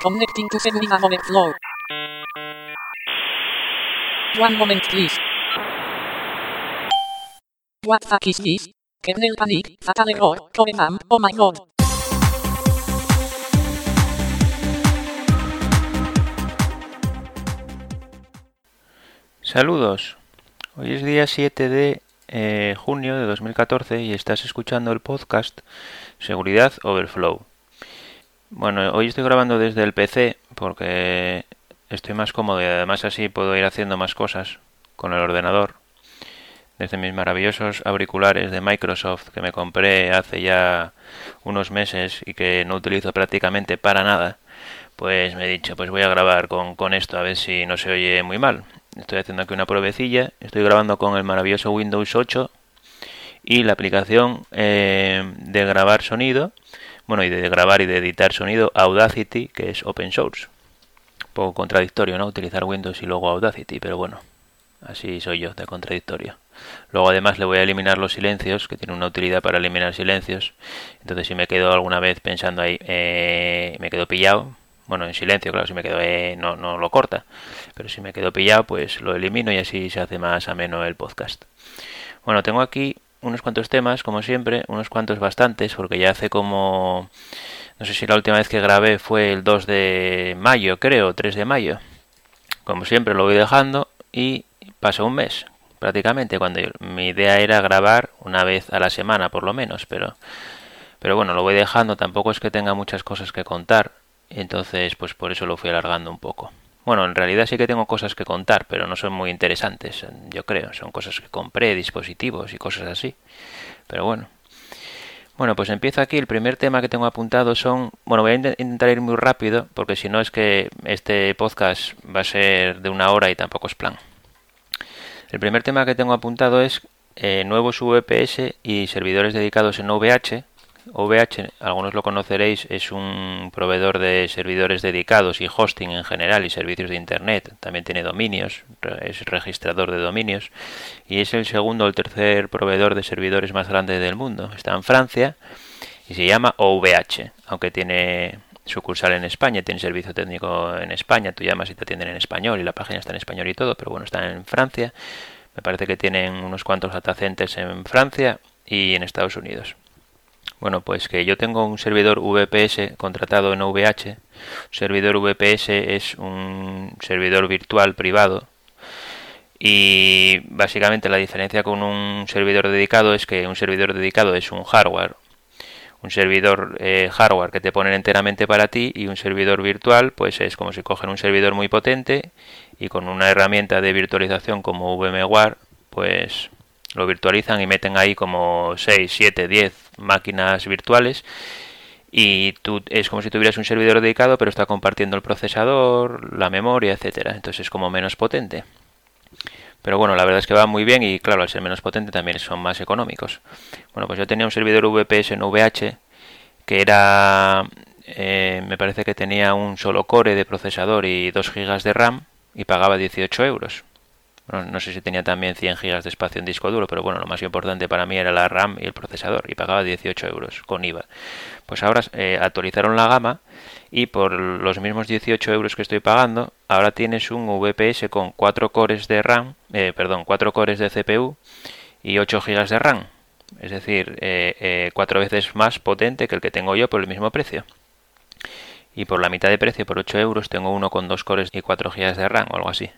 Connecting to Segurina Moment Flow. One moment please. What fuck is this? Kernel panic, fatal error, core oh my god. Saludos. Hoy es día 7 de eh, junio de 2014 y estás escuchando el podcast Seguridad Overflow. Bueno, hoy estoy grabando desde el PC porque estoy más cómodo y además así puedo ir haciendo más cosas con el ordenador. Desde mis maravillosos auriculares de Microsoft que me compré hace ya unos meses y que no utilizo prácticamente para nada, pues me he dicho, pues voy a grabar con, con esto a ver si no se oye muy mal. Estoy haciendo aquí una pruebecilla. Estoy grabando con el maravilloso Windows 8 y la aplicación eh, de grabar sonido, bueno, y de grabar y de editar sonido Audacity, que es open source. Un poco contradictorio, ¿no? Utilizar Windows y luego Audacity, pero bueno, así soy yo, de contradictorio. Luego además le voy a eliminar los silencios, que tiene una utilidad para eliminar silencios. Entonces si me quedo alguna vez pensando ahí, eh, me quedo pillado, bueno, en silencio, claro, si me quedo, eh, no, no lo corta. Pero si me quedo pillado, pues lo elimino y así se hace más ameno el podcast. Bueno, tengo aquí unos cuantos temas, como siempre, unos cuantos bastantes, porque ya hace como... No sé si la última vez que grabé fue el 2 de mayo, creo, 3 de mayo. Como siempre lo voy dejando y pasa un mes, prácticamente, cuando mi idea era grabar una vez a la semana, por lo menos, pero... Pero bueno, lo voy dejando, tampoco es que tenga muchas cosas que contar entonces, pues por eso lo fui alargando un poco. Bueno, en realidad sí que tengo cosas que contar, pero no son muy interesantes, yo creo. Son cosas que compré, dispositivos y cosas así. Pero bueno. Bueno, pues empiezo aquí. El primer tema que tengo apuntado son... Bueno, voy a intentar ir muy rápido, porque si no es que este podcast va a ser de una hora y tampoco es plan. El primer tema que tengo apuntado es eh, nuevos VPS y servidores dedicados en OVH OVH, algunos lo conoceréis, es un proveedor de servidores dedicados y hosting en general y servicios de Internet. También tiene dominios, es registrador de dominios y es el segundo o el tercer proveedor de servidores más grande del mundo. Está en Francia y se llama OVH, aunque tiene sucursal en España, tiene servicio técnico en España, tú llamas y te atienden en español y la página está en español y todo, pero bueno, está en Francia. Me parece que tienen unos cuantos datacenters en Francia y en Estados Unidos. Bueno, pues que yo tengo un servidor VPS contratado en OVH. Un servidor VPS es un servidor virtual privado. Y básicamente la diferencia con un servidor dedicado es que un servidor dedicado es un hardware. Un servidor eh, hardware que te ponen enteramente para ti y un servidor virtual pues es como si cogen un servidor muy potente y con una herramienta de virtualización como VMware pues lo virtualizan y meten ahí como 6, 7, 10 máquinas virtuales y es como si tuvieras un servidor dedicado pero está compartiendo el procesador, la memoria, etcétera. Entonces es como menos potente. Pero bueno, la verdad es que va muy bien y claro, al ser menos potente también son más económicos. Bueno, pues yo tenía un servidor VPS en VH que era, eh, me parece que tenía un solo core de procesador y 2 GB de RAM y pagaba 18 euros no sé si tenía también 100 gigas de espacio en disco duro, pero bueno, lo más importante para mí era la RAM y el procesador y pagaba 18 euros con IVA. Pues ahora eh, actualizaron la gama y por los mismos 18 euros que estoy pagando, ahora tienes un VPS con 4 cores de RAM, eh, perdón, 4 cores de CPU y 8 gigas de RAM. Es decir, eh, cuatro veces más potente que el que tengo yo por el mismo precio. Y por la mitad de precio, por 8 euros, tengo uno con 2 cores y 4 gigas de RAM o algo así.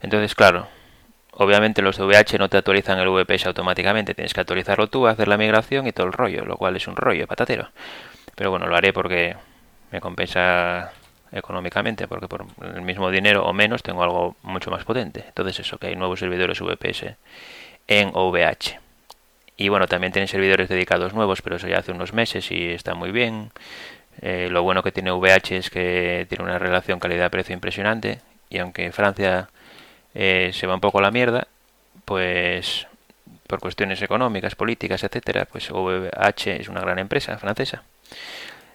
Entonces, claro, obviamente los VH no te actualizan el VPS automáticamente, tienes que actualizarlo tú, hacer la migración y todo el rollo, lo cual es un rollo patatero. Pero bueno, lo haré porque me compensa económicamente, porque por el mismo dinero o menos tengo algo mucho más potente. Entonces eso, que hay nuevos servidores VPS en OVH. Y bueno, también tienen servidores dedicados nuevos, pero eso ya hace unos meses y está muy bien. Eh, lo bueno que tiene VH es que tiene una relación calidad-precio impresionante y aunque Francia eh, se va un poco a la mierda, pues por cuestiones económicas, políticas, etcétera, pues OVH es una gran empresa francesa.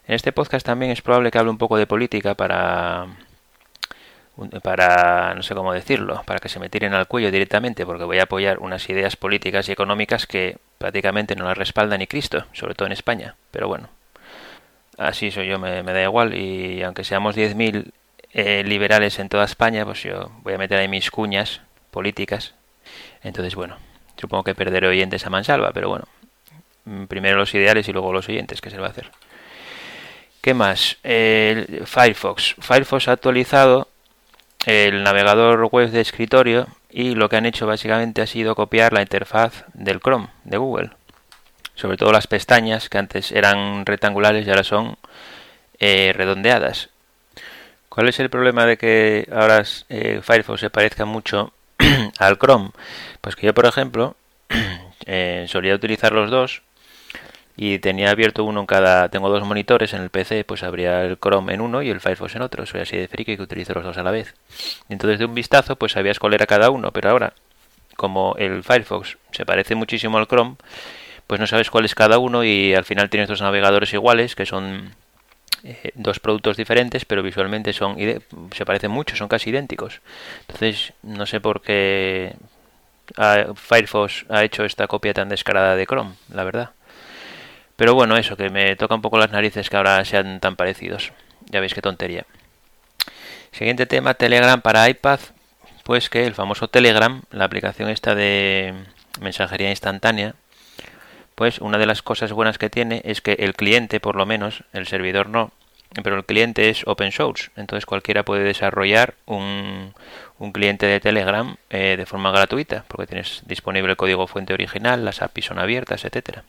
En este podcast también es probable que hable un poco de política para para no sé cómo decirlo, para que se me tiren al cuello directamente, porque voy a apoyar unas ideas políticas y económicas que prácticamente no las respalda ni Cristo, sobre todo en España. Pero bueno, así soy yo, me, da igual. Y aunque seamos 10.000 eh, liberales en toda España, pues yo voy a meter ahí mis cuñas políticas. Entonces, bueno, supongo que perderé oyentes a mansalva, pero bueno, mm, primero los ideales y luego los oyentes, que se va a hacer. ¿Qué más? Firefox. Firefox ha actualizado el navegador web de escritorio y lo que han hecho básicamente ha sido copiar la interfaz del Chrome de Google. Sobre todo las pestañas que antes eran rectangulares y ahora son eh, redondeadas. ¿Cuál es el problema de que ahora eh, Firefox se parezca mucho al Chrome? Pues que yo, por ejemplo, eh, solía utilizar los dos y tenía abierto uno en cada tengo dos monitores en el PC pues abría el Chrome en uno y el Firefox en otro soy así de friki que utilizo los dos a la vez entonces de un vistazo pues sabías cuál era cada uno pero ahora como el Firefox se parece muchísimo al Chrome pues no sabes cuál es cada uno y al final tienes dos navegadores iguales que son eh, dos productos diferentes pero visualmente son se parecen mucho son casi idénticos entonces no sé por qué Firefox ha hecho esta copia tan descarada de Chrome la verdad pero bueno, eso, que me toca un poco las narices que ahora sean tan parecidos. Ya veis qué tontería. Siguiente tema, Telegram para iPad. Pues que el famoso Telegram, la aplicación esta de mensajería instantánea, pues una de las cosas buenas que tiene es que el cliente, por lo menos, el servidor no, pero el cliente es open source, entonces cualquiera puede desarrollar un, cliente de Telegram eh, de forma gratuita, porque tienes disponible el código fuente original, las APIs son abiertas, etcétera.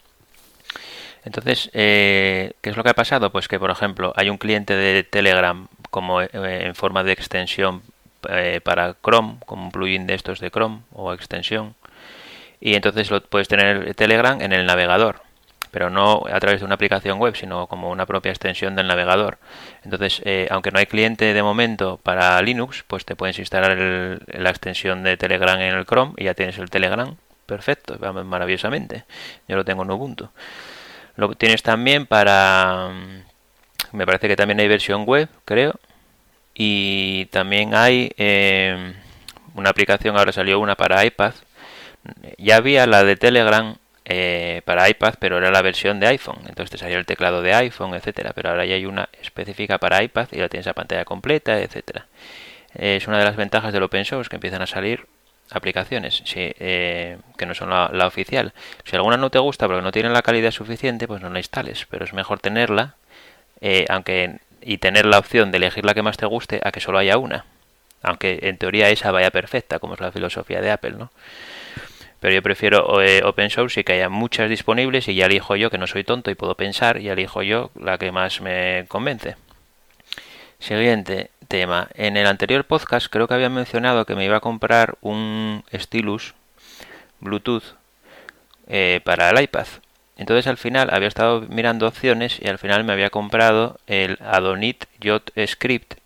Entonces, eh, ¿qué es lo que ha pasado? Pues que, por ejemplo, hay un cliente de Telegram como eh, en forma de extensión eh, para Chrome, como un plugin de estos de Chrome o extensión. Y entonces lo puedes tener Telegram en el navegador, pero no a través de una aplicación web, sino como una propia extensión del navegador. Entonces, aunque no hay cliente de momento para Linux, pues te puedes instalar la extensión de Telegram en el Chrome y ya tienes el Telegram. Perfecto, maravillosamente. Yo lo tengo en Ubuntu. Lo tienes también para... Mm, me parece que también hay versión web, creo. Y también hay em, una aplicación, ahora salió una para iPad. Ya había la de Telegram eh, para iPad, pero era la versión de iPhone. Entonces te salía el teclado de iPhone, etcétera. Pero ahora ya hay una específica para iPad y la tienes a pantalla completa, etcétera. Es una de las ventajas del open source que empiezan a salir aplicaciones eh, que no son la, oficial. Si alguna no te gusta porque no tiene la calidad suficiente, pues no la instales, pero es mejor tenerla eh, aunque y tener la opción de elegir la que más te guste a que solo haya una. Aunque en teoría esa vaya perfecta, como es la filosofía de Apple, ¿no? Pero yo prefiero eh, open source y que haya muchas disponibles y ya elijo yo, que no soy tonto y puedo pensar, y elijo yo la que más me convence. Siguiente tema. En el anterior podcast creo que había mencionado que me iba a comprar un stylus Bluetooth eh, para el iPad. Entonces al final había estado mirando opciones y al final me había comprado el Adonit Jot Script,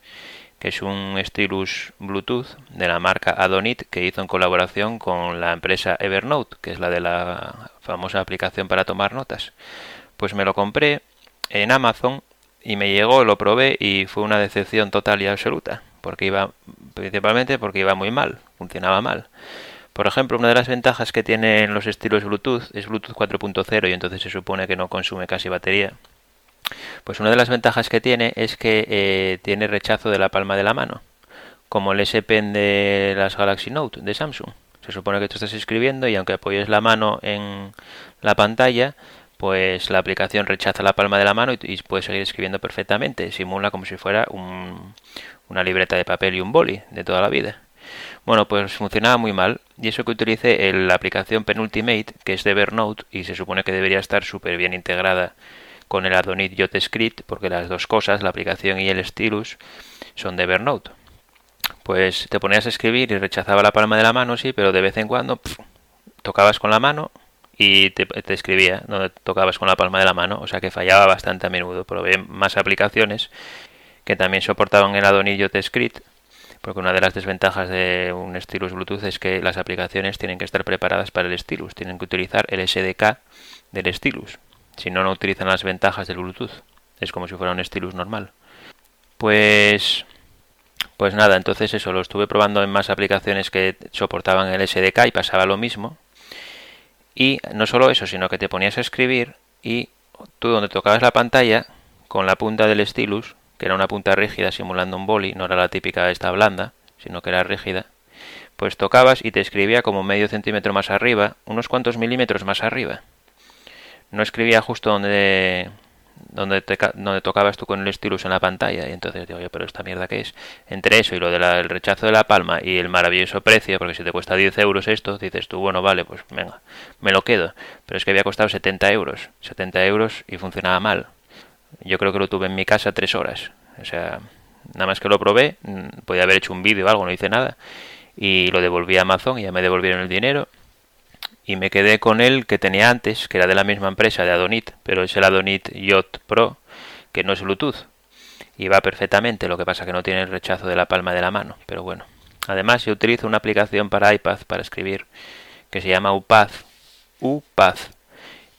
que es un stylus Bluetooth de la marca Adonit que hizo en colaboración con la empresa Evernote, que es la de la famosa aplicación para tomar notas. Pues me lo compré en Amazon y me llegó, lo probé y fue una decepción total y absoluta, porque iba principalmente porque iba muy mal, funcionaba mal. Por ejemplo, una de las ventajas que tienen los estilos Bluetooth es Bluetooth 4.0 y entonces se supone que no consume casi batería. Pues una de las ventajas que tiene es que eh, tiene rechazo de la palma de la mano, como el S Pen de las Galaxy Note de Samsung. Se supone que tú estás escribiendo y aunque apoyes la mano en la pantalla, pues la aplicación rechaza la palma de la mano y, puede puedes seguir escribiendo perfectamente. Simula como si fuera una libreta de papel y un boli de toda la vida. Bueno, pues funcionaba muy mal y eso que utilicé la aplicación Penultimate, que es de Evernote y se supone que debería estar súper bien integrada con el Adonit Script, porque las dos cosas, la aplicación y el stylus, son de Evernote. Pues te ponías a escribir y rechazaba la palma de la mano, sí, pero de vez en cuando tocabas con la mano y te, escribía donde tocabas con la palma de la mano, o sea que fallaba bastante a menudo. Probé más aplicaciones que también soportaban el Adonillo Script, porque una de las desventajas de un stylus Bluetooth es que las aplicaciones tienen que estar preparadas para el stylus, tienen que utilizar el SDK del stylus, si no, no utilizan las ventajas del Bluetooth, es como si fuera un stylus normal. Pues pues nada, entonces eso lo estuve probando en más aplicaciones que soportaban el SDK y pasaba lo mismo y no solo eso, sino que te ponías a escribir y tú donde tocabas la pantalla con la punta del stylus, que era una punta rígida simulando un boli, no era la típica esta blanda, sino que era rígida, pues tocabas y te escribía como medio centímetro más arriba, unos cuantos milímetros más arriba. No escribía justo donde donde, te, donde tocabas tú con el stylus en la pantalla y entonces digo yo, pero esta mierda qué es entre eso y lo del rechazo de la palma y el maravilloso precio, porque si te cuesta 10 euros esto, dices tú, bueno, vale, pues venga, me lo quedo, pero es que había costado 70 euros, 70 euros y funcionaba mal. Yo creo que lo tuve en mi casa tres horas, o sea, nada más que lo probé, mm, podía haber hecho un vídeo o algo, no hice nada, y lo devolví a Amazon y ya me devolvieron el dinero y me quedé con el que tenía antes, que era de la misma empresa de Adonit, pero es el Adonit Yacht Pro, que no es Bluetooth. Y va perfectamente, lo que pasa que no tiene el rechazo de la palma de la mano, pero bueno. Además, yo utilizo una aplicación para iPad para escribir que se llama UPath, UPath.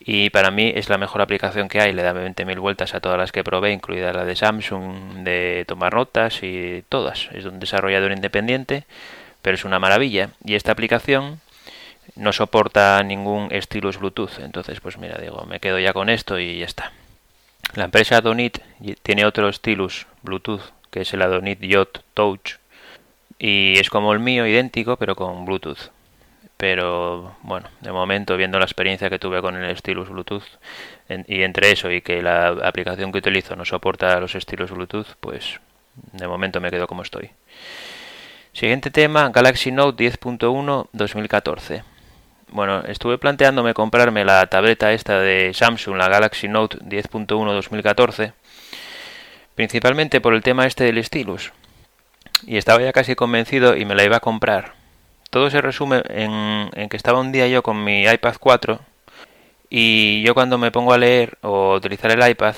Y para mí es la mejor aplicación que hay, le da 20.000 vueltas a todas las que probé, incluida la de Samsung, de tomar notas y todas. Es un desarrollador independiente, pero es una maravilla. Y esta aplicación no soporta ningún stylus Bluetooth. Entonces, pues mira, digo, me quedo ya con esto y ya está. La empresa Adonit tiene otro stylus Bluetooth, que es el Adonit Yacht Touch. Y es como el mío, idéntico, pero con Bluetooth. Pero bueno, de momento, viendo la experiencia que tuve con el stylus Bluetooth, y entre eso y que la aplicación que utilizo no soporta los estilos Bluetooth, pues de momento me quedo como estoy. Siguiente tema, Galaxy Note 10.1 2014 bueno, estuve planteándome comprarme la tableta esta de Samsung, la Galaxy Note 10.1 2014, principalmente por el tema este del stylus. Y estaba ya casi convencido y me la iba a comprar. Todo se resume en, en que estaba un día yo con mi iPad 4 y yo cuando me pongo a leer o utilizar el iPad,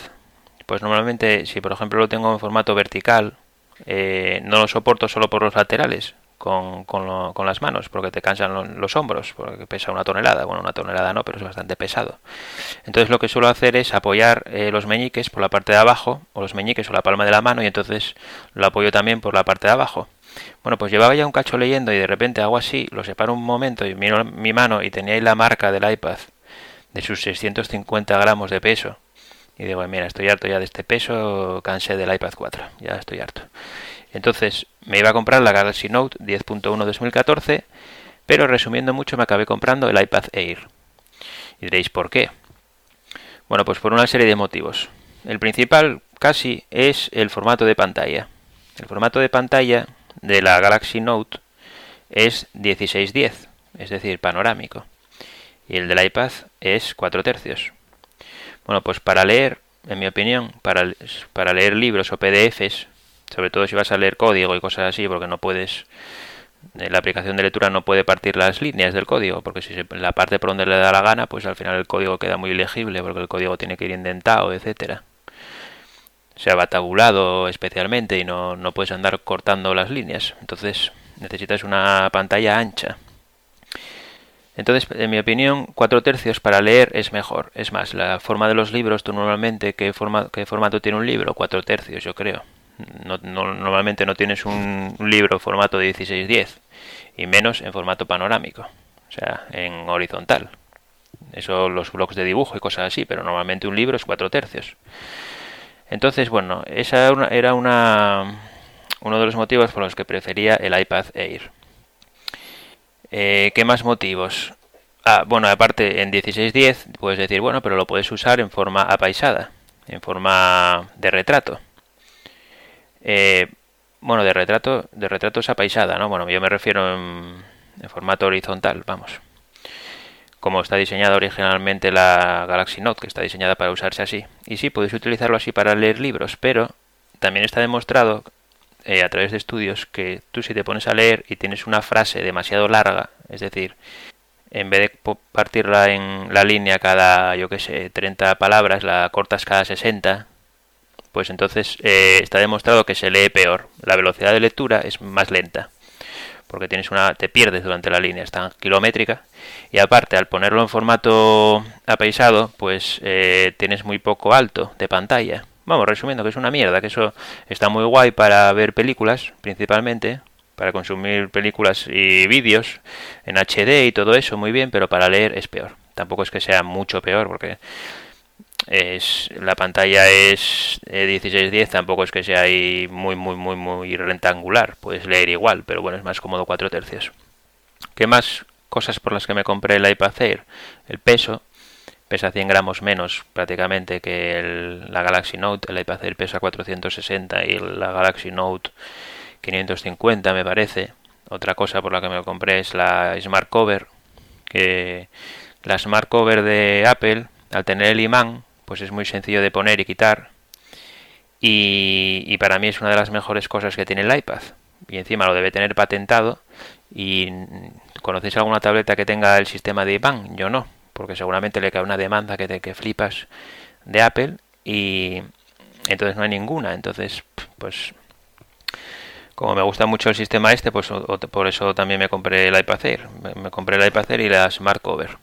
pues normalmente si por ejemplo lo tengo en formato vertical, eh, no lo soporto solo por los laterales, con, con, las manos, porque te cansan los, hombros, porque pesa una tonelada. Bueno, una tonelada no, pero es bastante pesado. Entonces lo que suelo hacer es apoyar eh, los meñiques por la parte de abajo, o los meñiques o la palma de la mano, y entonces lo apoyo también por la parte de abajo. Bueno, pues llevaba ya un cacho leyendo y de repente hago así, lo separo un momento y miro mi mano y tenía ahí la marca del iPad de sus 650 gramos de peso. Y digo, mira, estoy harto ya de este peso, cansé del iPad 4, ya estoy harto. Entonces me iba a comprar la Galaxy Note 10.1 2014, pero resumiendo mucho me acabé comprando el iPad Air. Y diréis, ¿por qué? Bueno, pues por una serie de motivos. El principal casi es el formato de pantalla. El formato de pantalla de la Galaxy Note es 1610, es decir, panorámico. Y el del iPad es 4 tercios. Bueno, pues para leer, en mi opinión, para, para leer libros o PDFs sobre todo si vas a leer código y cosas así, porque no puedes, eh, la aplicación de lectura no puede partir las líneas del código, porque si la parte por donde le da la gana, pues al final el código queda muy legible, porque el código tiene que ir indentado, etcétera. Se va tabulado especialmente y no, no puedes andar cortando las líneas. Entonces necesitas una pantalla ancha. Entonces, en mi opinión, cuatro tercios para leer es mejor. Es más, la forma de los libros, tú normalmente, ¿qué, forma, qué formato tiene un libro? Cuatro tercios, yo creo. No, normalmente no tienes un, libro en formato de 1610 y menos en formato panorámico, o sea, en horizontal. Eso los bloques de dibujo y cosas así, pero normalmente un libro es cuatro tercios. Entonces, bueno, esa era una, uno de los motivos por los que prefería el iPad Air. Eh, ¿Qué más motivos? Ah, bueno, aparte en 1610 puedes decir, bueno, pero lo puedes usar en forma apaisada, en forma de retrato. Eh, bueno, de retrato, de retrato esa paisada, ¿no? Bueno, yo me refiero en, formato horizontal, vamos. Como está diseñada originalmente la Galaxy Note, que está diseñada para usarse así. Y sí, puedes utilizarlo así para leer libros, pero también está demostrado eh, a través de estudios que tú si te pones a leer y tienes una frase demasiado larga, es decir, en vez de partirla en la línea cada, yo qué sé, 30 palabras, la cortas cada 60, pues entonces eh, está demostrado que se lee peor. La velocidad de lectura es más lenta, porque tienes una, te pierdes durante la línea, es tan kilométrica. Y aparte, al ponerlo en formato apaisado, pues eh, tienes muy poco alto de pantalla. Vamos, resumiendo, que es una mierda, que eso está muy guay para ver películas, principalmente, para consumir películas y vídeos en HD y todo eso, muy bien, pero para leer es peor. Tampoco es que sea mucho peor, porque es la pantalla es 1610 tampoco es que sea ahí muy muy muy muy rectangular puedes leer igual pero bueno es más cómodo 4 tercios. Qué más cosas por las que me compré el iPad Air el peso pesa 100 gramos menos prácticamente que el, la Galaxy Note. El iPad Air pesa 460 y la Galaxy Note 550 me parece. Otra cosa por la que me compré es la Smart Cover que la Smart Cover de Apple al tener el imán pues es muy sencillo de poner y quitar. Y, para mí es una de las mejores cosas que tiene el iPad. Y encima lo debe tener patentado. ¿Y conocéis alguna tableta que tenga el sistema de IBAN? Yo no, porque seguramente le cae una demanda que te que flipas de Apple y entonces no hay ninguna. Entonces, pues como me gusta mucho el sistema este, pues por eso también me compré el iPad Air. Me, compré el iPad Air y la Smart Cover.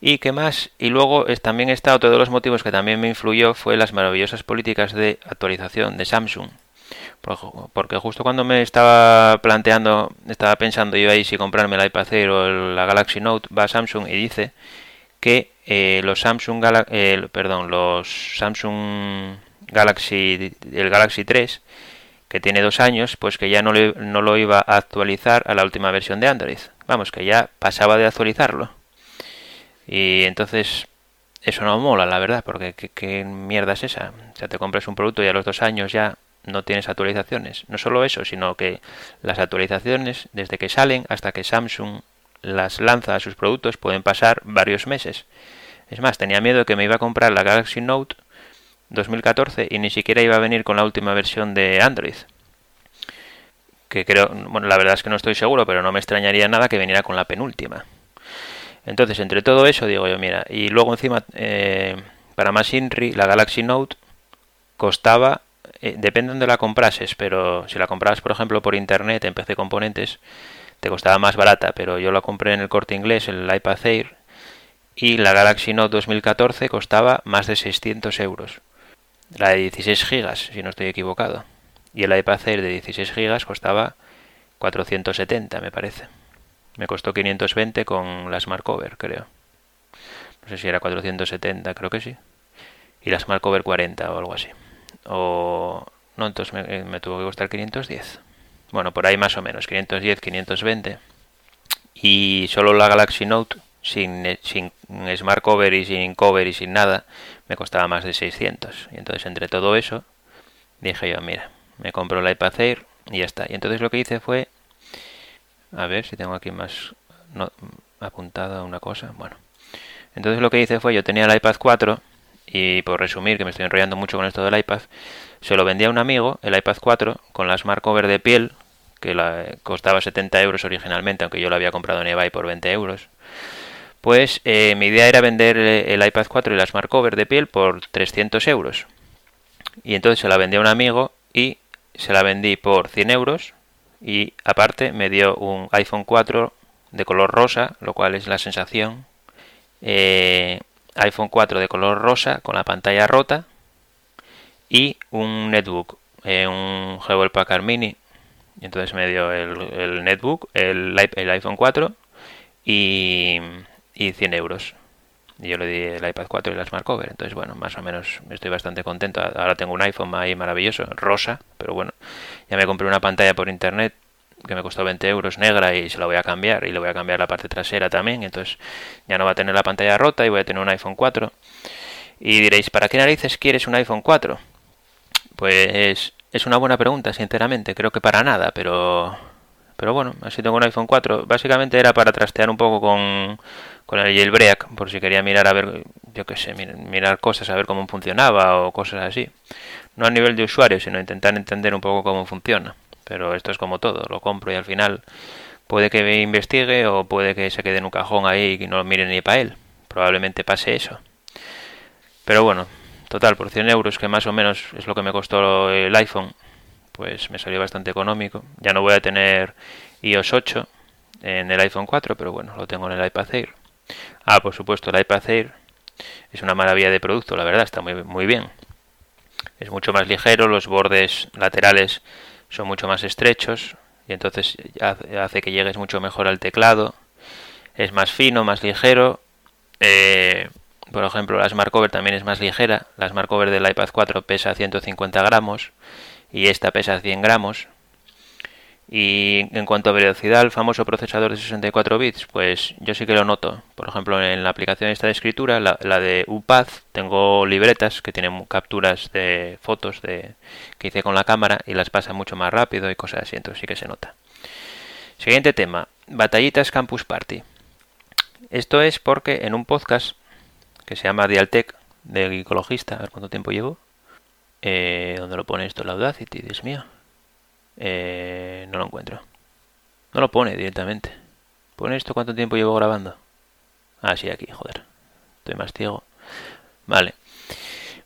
¿Y qué más? Y luego es, también está otro de los motivos que también me influyó fue las maravillosas políticas de actualización de Samsung. Porque justo cuando me estaba planteando, estaba pensando yo ahí si comprarme el iPad Air o la Galaxy Note, va Samsung y dice que eh, los Samsung perdón, los Samsung Galaxy el Galaxy 3 que tiene dos años, pues que ya no, no lo iba a actualizar a la última versión de Android. Vamos, que ya pasaba de actualizarlo. Y entonces eso no mola, la verdad, porque ¿qué, mierda es esa? O sea, te compras un producto y a los dos años ya no tienes actualizaciones. No solo eso, sino que las actualizaciones, desde que salen hasta que Samsung las lanza a sus productos, pueden pasar varios meses. Es más, tenía miedo que me iba a comprar la Galaxy Note 2014 y ni siquiera iba a venir con la última versión de Android. Que creo, bueno, la verdad es que no estoy seguro, pero no me extrañaría nada que viniera con la penúltima. Entonces, entre todo eso, digo yo, mira, y luego encima, eh, para más INRI, la Galaxy Note costaba, eh, depende de donde la comprases, pero si la comprabas, por ejemplo, por internet en PC Componentes, te costaba más barata, pero yo la compré en el corte inglés, el iPad Air, y la Galaxy Note 2014 costaba más de 600 euros. La de 16 gigas, si no estoy equivocado. Y el iPad Air de 16 gigas costaba 470, me parece. Me costó 520 con la Smart Cover, creo. No sé si era 470, creo que sí. Y la Smart Cover 40 o algo así. O... No, entonces me, me tuvo que costar 510. Bueno, por ahí más o menos, 510, 520. Y solo la Galaxy Note, sin, sin Smart Cover y sin Cover y sin nada, me costaba más de 600. Y entonces entre todo eso, dije yo, mira, me compro el iPad Air y ya está. Y entonces lo que hice fue a ver si tengo aquí más apuntada una cosa. Bueno, entonces lo que hice fue, yo tenía el iPad 4 y por resumir, que me estoy enrollando mucho con esto del iPad, se lo vendía a un amigo, el iPad 4, con la Smart Cover de piel, que la, costaba 70 euros originalmente, aunque yo lo había comprado en eBay por 20 euros. Pues eh, mi idea era vender el iPad 4 y la Smart Cover de piel por 300 euros. Y entonces se la vendí a un amigo y se la vendí por 100 euros y aparte me dio un iPhone 4 de color rosa, lo cual es la sensación. Eh, iPhone 4 de color rosa con la pantalla rota y un netbook, eh, un Hewlett Packard Mini. Entonces me dio el, netbook, el, el, iPhone 4 y, y 100 euros. Y yo le di el iPad 4 y la Smart Cover. Entonces, bueno, más o menos estoy bastante contento. Ahora tengo un iPhone ahí maravilloso, rosa, pero bueno, ya me compré una pantalla por internet que me costó 20 euros negra y se la voy a cambiar y le voy a cambiar la parte trasera también. Entonces ya no va a tener la pantalla rota y voy a tener un iPhone 4. Y diréis, ¿para qué narices quieres un iPhone 4? Pues es una buena pregunta, sinceramente. Creo que para nada, pero pero bueno, así tengo un iPhone 4. Básicamente era para trastear un poco con, con el jailbreak, por si quería mirar a ver, yo qué sé, mirar cosas, a ver cómo funcionaba o cosas así. No a nivel de usuario, sino intentar entender un poco cómo funciona. Pero esto es como todo, lo compro y al final puede que me investigue o puede que se quede en un cajón ahí y no lo mire ni para él. Probablemente pase eso. Pero bueno, total, por 100 euros, que más o menos es lo que me costó el iPhone, pues me salió bastante económico. Ya no voy a tener iOS 8 en el iPhone 4, pero bueno, lo tengo en el iPad Air. Ah, por supuesto, el iPad Air es una maravilla de producto, la verdad, está muy, muy bien. Es mucho más ligero, los bordes laterales son mucho más estrechos y entonces hace que llegues mucho mejor al teclado. Es más fino, más ligero. Eh, Por ejemplo, la Smart Cover también es más ligera. La Smart Cover del iPad 4 pesa 150 gramos y esta pesa 100 gramos. Y en cuanto a velocidad, el famoso procesador de 64 bits, pues yo sí que lo noto. Por ejemplo, en la aplicación esta de escritura, la, de UPath, tengo libretas que tienen capturas de fotos de, que hice con la cámara y las pasa mucho más rápido y cosas así, entonces sí que se nota. Siguiente tema, batallitas Campus Party. Esto es porque en un podcast que se llama Dialtech de ecologista, a ver cuánto tiempo llevo. Eh, ¿Dónde lo pone esto? La Audacity, Dios mío. Eh, no lo encuentro. No lo pone directamente. ¿Pone esto cuánto tiempo llevo grabando? Ah, sí, aquí, joder. Estoy más ciego. Vale.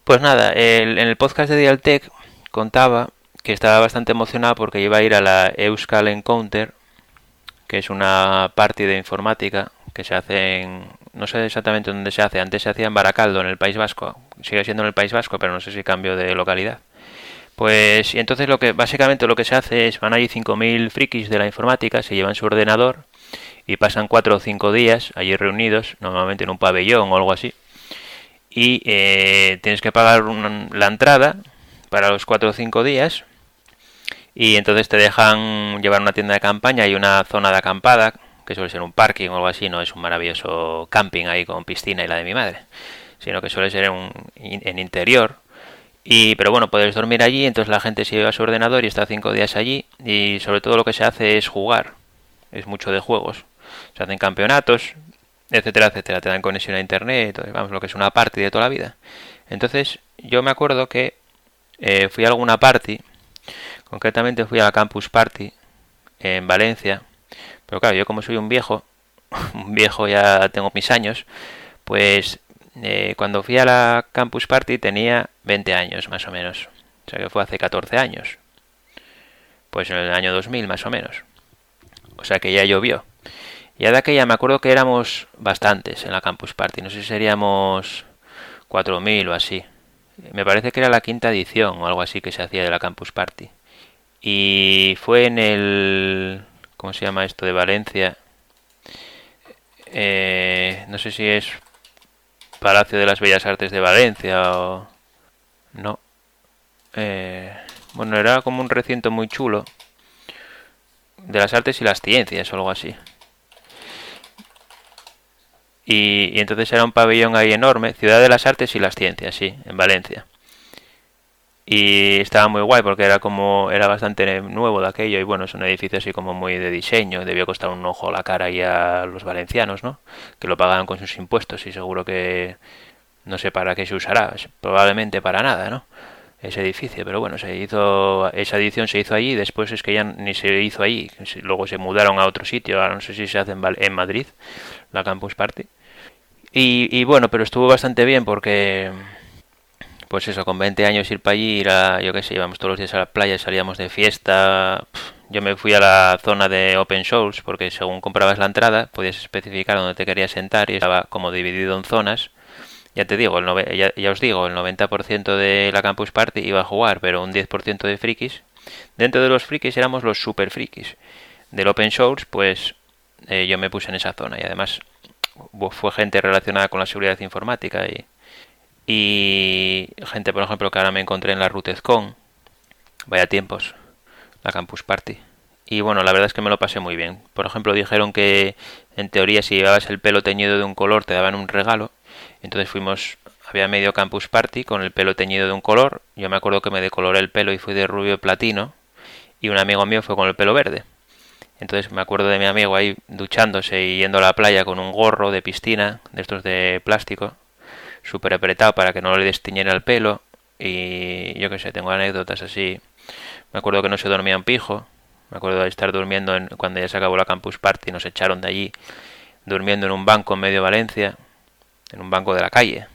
Pues nada, en el podcast de Dialtech contaba que estaba bastante emocionado porque iba a ir a la Euskal Encounter, que es una party de informática que se hace en... No sé exactamente dónde se hace. Antes se hacía en Baracaldo, en el País Vasco. Sigue siendo en el País Vasco, pero no sé si cambio de localidad. Pues y entonces lo que básicamente lo que se hace es van allí 5.000 frikis de la informática, se llevan su ordenador y pasan 4 o 5 días allí reunidos, normalmente en un pabellón o algo así. Y eh, tienes que pagar la entrada para los 4 o 5 días y entonces te dejan llevar una tienda de campaña y una zona de acampada, que suele ser un parking o algo así, no es un maravilloso camping ahí con piscina y la de mi madre, sino que suele ser en, en interior y, pero bueno, puedes dormir allí, entonces la gente se lleva a su ordenador y está cinco días allí. Y sobre todo lo que se hace es jugar. Es mucho de juegos. Se hacen campeonatos, etcétera, etcétera. Te dan conexión a internet, vamos, lo que es una party de toda la vida. Entonces, yo me acuerdo que eh, fui a alguna party, concretamente fui a la Campus Party en Valencia. Pero claro, yo como soy un viejo, un viejo ya tengo mis años, pues eh, cuando fui a la Campus Party tenía 20 años más o menos. O sea que fue hace 14 años. Pues en el año 2000 más o menos. O sea que ya llovió. Y de aquella me acuerdo que éramos bastantes en la Campus Party. No sé si seríamos 4.000 o así. Me parece que era la quinta edición o algo así que se hacía de la Campus Party. Y fue en el... ¿Cómo se llama esto? De Valencia. Eh, no sé si es Palacio de las Bellas Artes de Valencia o... No. Eh, bueno, era como un recinto muy chulo. De las artes y las ciencias o algo así. Y, y, entonces era un pabellón ahí enorme, Ciudad de las Artes y las Ciencias, sí, en Valencia y estaba muy guay porque era como era bastante nuevo de aquello y bueno es un edificio así como muy de diseño debió costar un ojo la cara y a los valencianos no que lo pagaban con sus impuestos y seguro que no sé para qué se usará probablemente para nada no ese edificio pero bueno se hizo esa edición se hizo allí después es que ya ni se hizo allí luego se mudaron a otro sitio ahora no sé si se hace en, en Madrid la Campus Party. Y, y bueno pero estuvo bastante bien porque pues eso, con 20 años ir para allí, ir a, yo qué sé, íbamos todos los días a la playa, salíamos de fiesta. Yo me fui a la zona de Open Source porque según comprabas la entrada podías especificar dónde te querías sentar y estaba como dividido en zonas. Ya te digo, el ya, ya, os digo, el 90% de la Campus Party iba a jugar, pero un 10% de frikis. Dentro de los frikis éramos los super frikis. Del Open Source, pues eh, yo me puse en esa zona y además fue gente relacionada con la seguridad informática y y gente, por ejemplo, que ahora me encontré en la RutezCon. Vaya tiempos. La Campus Party. Y bueno, la verdad es que me lo pasé muy bien. Por ejemplo, dijeron que en teoría si llevabas el pelo teñido de un color te daban un regalo. Entonces fuimos, había medio Campus Party con el pelo teñido de un color. Yo me acuerdo que me decoloré el pelo y fui de rubio platino. Y un amigo mío fue con el pelo verde. Entonces me acuerdo de mi amigo ahí duchándose y yendo a la playa con un gorro de piscina, de estos de plástico, súper apretado para que no le destiñera el pelo. Y yo qué sé, tengo anécdotas así. Me acuerdo que no se dormía un pijo. Me acuerdo de estar durmiendo en, cuando ya se acabó la campus party, nos echaron de allí, durmiendo en un banco en medio de Valencia, en un banco de la calle.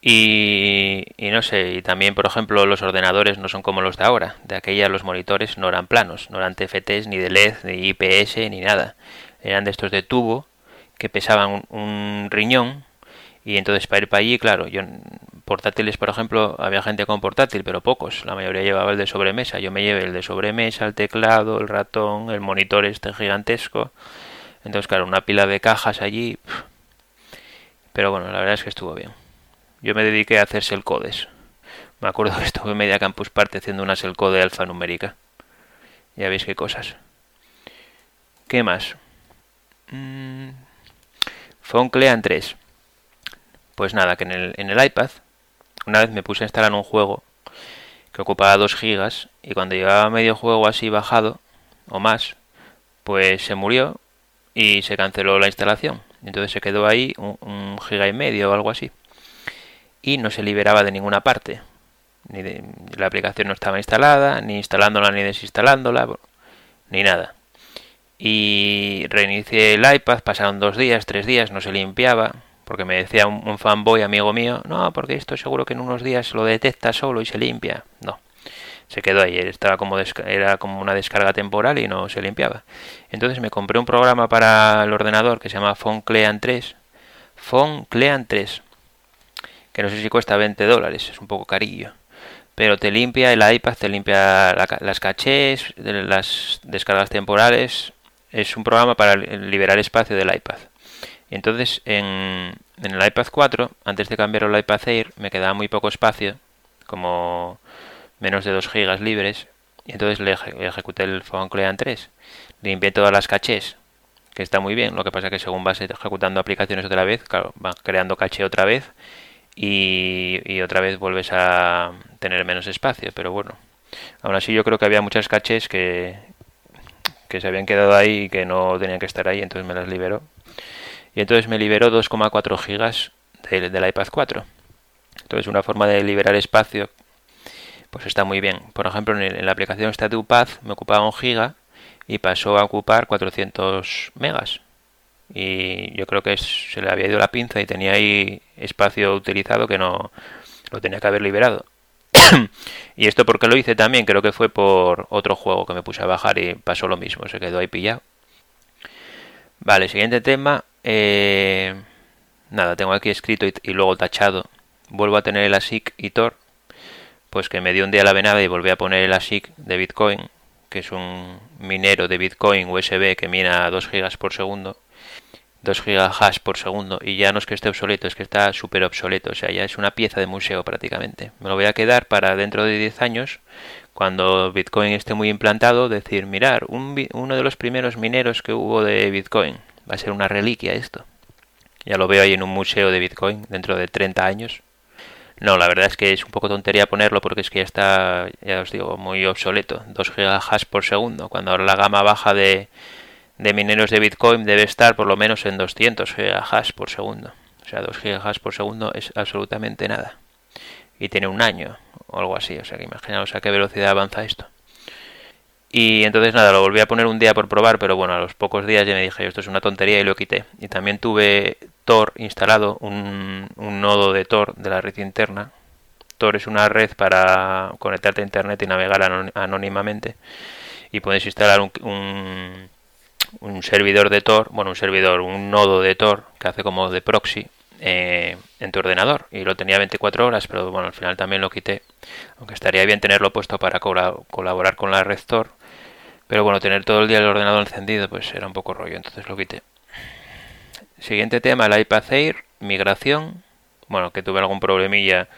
Y, y, no sé, y también, por ejemplo, los ordenadores no son como los de ahora. De aquella los monitores no eran planos, no eran TFTs, ni de LED, ni IPS, ni nada. Eran de estos de tubo que pesaban un riñón y entonces para ir para allí, claro, yo portátiles, por ejemplo, había gente con portátil, pero pocos. La mayoría llevaba el de sobremesa. Yo me llevé el de sobremesa, el teclado, el ratón, el monitor este gigantesco. Entonces, claro, una pila de cajas allí. Pero bueno, la verdad es que estuvo bien. Yo me dediqué a hacer codes. Me acuerdo que estuve en Media Campus Party haciendo una selcode alfanumérica. Ya veis qué cosas. ¿Qué más? Mm, Clean 3. Pues nada, que en el, en el iPad una vez me puse a instalar un juego que ocupaba 2 gigas y cuando llevaba medio juego así bajado o más, pues se murió y se canceló la instalación. Entonces se quedó ahí un, giga y medio o algo así. Y no se liberaba de ninguna parte. Ni la aplicación no estaba instalada, ni instalándola ni desinstalándola, ni nada. Y reinicié el iPad, pasaron dos días, tres días, no se limpiaba, porque me decía un, fanboy amigo mío, no, porque esto seguro que en unos días lo detecta solo y se limpia. No, se quedó ahí, estaba como era como una descarga temporal y no se limpiaba. Entonces me compré un programa para el ordenador que se llama PhoneClean 3, PhoneClean 3, que no sé si cuesta 20 dólares, es un poco carillo. Pero te limpia el iPad, te limpia las cachés, las descargas temporales. Es un programa para liberar espacio del iPad. Entonces en, el iPad 4, antes de cambiar al iPad Air, me quedaba muy poco espacio, como menos de 2 GB libres, y entonces le, ejecuté el PhoneClean 3. Limpié todas las cachés, que está muy bien, lo que pasa es que según vas ejecutando aplicaciones otra vez, claro, va creando caché otra vez, y, y otra vez vuelves a tener menos espacio, pero bueno. Aún así yo creo que había muchas cachés que, que se habían quedado ahí y que no tenían que estar ahí, entonces me las liberó y entonces me liberó 2,4 gigas del, iPad 4. Entonces una forma de liberar espacio pues está muy bien. Por ejemplo, en, la aplicación StatuPath me ocupaba un giga y pasó a ocupar 400 megas. Y yo creo que se le había ido la pinza y tenía ahí espacio utilizado que no lo tenía que haber liberado. y esto porque lo hice también, creo que fue por otro juego que me puse a bajar y pasó lo mismo, se quedó ahí pillado. Vale, siguiente tema, eh, nada, tengo aquí escrito y, luego tachado. Vuelvo a tener el ASIC y Tor, pues que me dio un día la venada y volví a poner el ASIC de Bitcoin, que es un minero de Bitcoin USB que mina 2 gigas por segundo. 2 gigahash por segundo y ya no es que esté obsoleto, es que está súper obsoleto, o sea, ya es una pieza de museo prácticamente. Me lo voy a quedar para dentro de 10 años, cuando Bitcoin esté muy implantado, decir, mirar, uno de los primeros mineros que hubo de Bitcoin, Va a ser una reliquia esto. Ya lo veo ahí en un museo de Bitcoin dentro de 30 años. No, la verdad es que es un poco tontería ponerlo porque es que ya está, ya os digo, muy obsoleto. 2 gigahash por segundo. Cuando ahora la gama baja de, de mineros de Bitcoin debe estar por lo menos en 200 gigahash por segundo. O sea, 2 gigahash por segundo es absolutamente nada. Y tiene un año o algo así. O sea, que imaginaos a qué velocidad avanza esto. Y entonces nada, lo volví a poner un día por probar, pero bueno, a los pocos días ya me dije, esto es una tontería y lo quité. Y también tuve Tor instalado, un, nodo de Tor de la red interna. Tor es una red para conectarte a internet y navegar anónimamente. Y puedes instalar un, un, servidor de Tor, bueno, un servidor, un nodo de Tor que hace como de proxy eh, en tu ordenador. Y lo tenía 24 horas, pero bueno, al final también lo quité. Aunque estaría bien tenerlo puesto para colaborar con la red Tor pero bueno, tener todo el día el ordenador encendido pues era un poco rollo, entonces lo quité. Siguiente tema, el iPad Air, migración. Bueno, que tuve algún problemilla.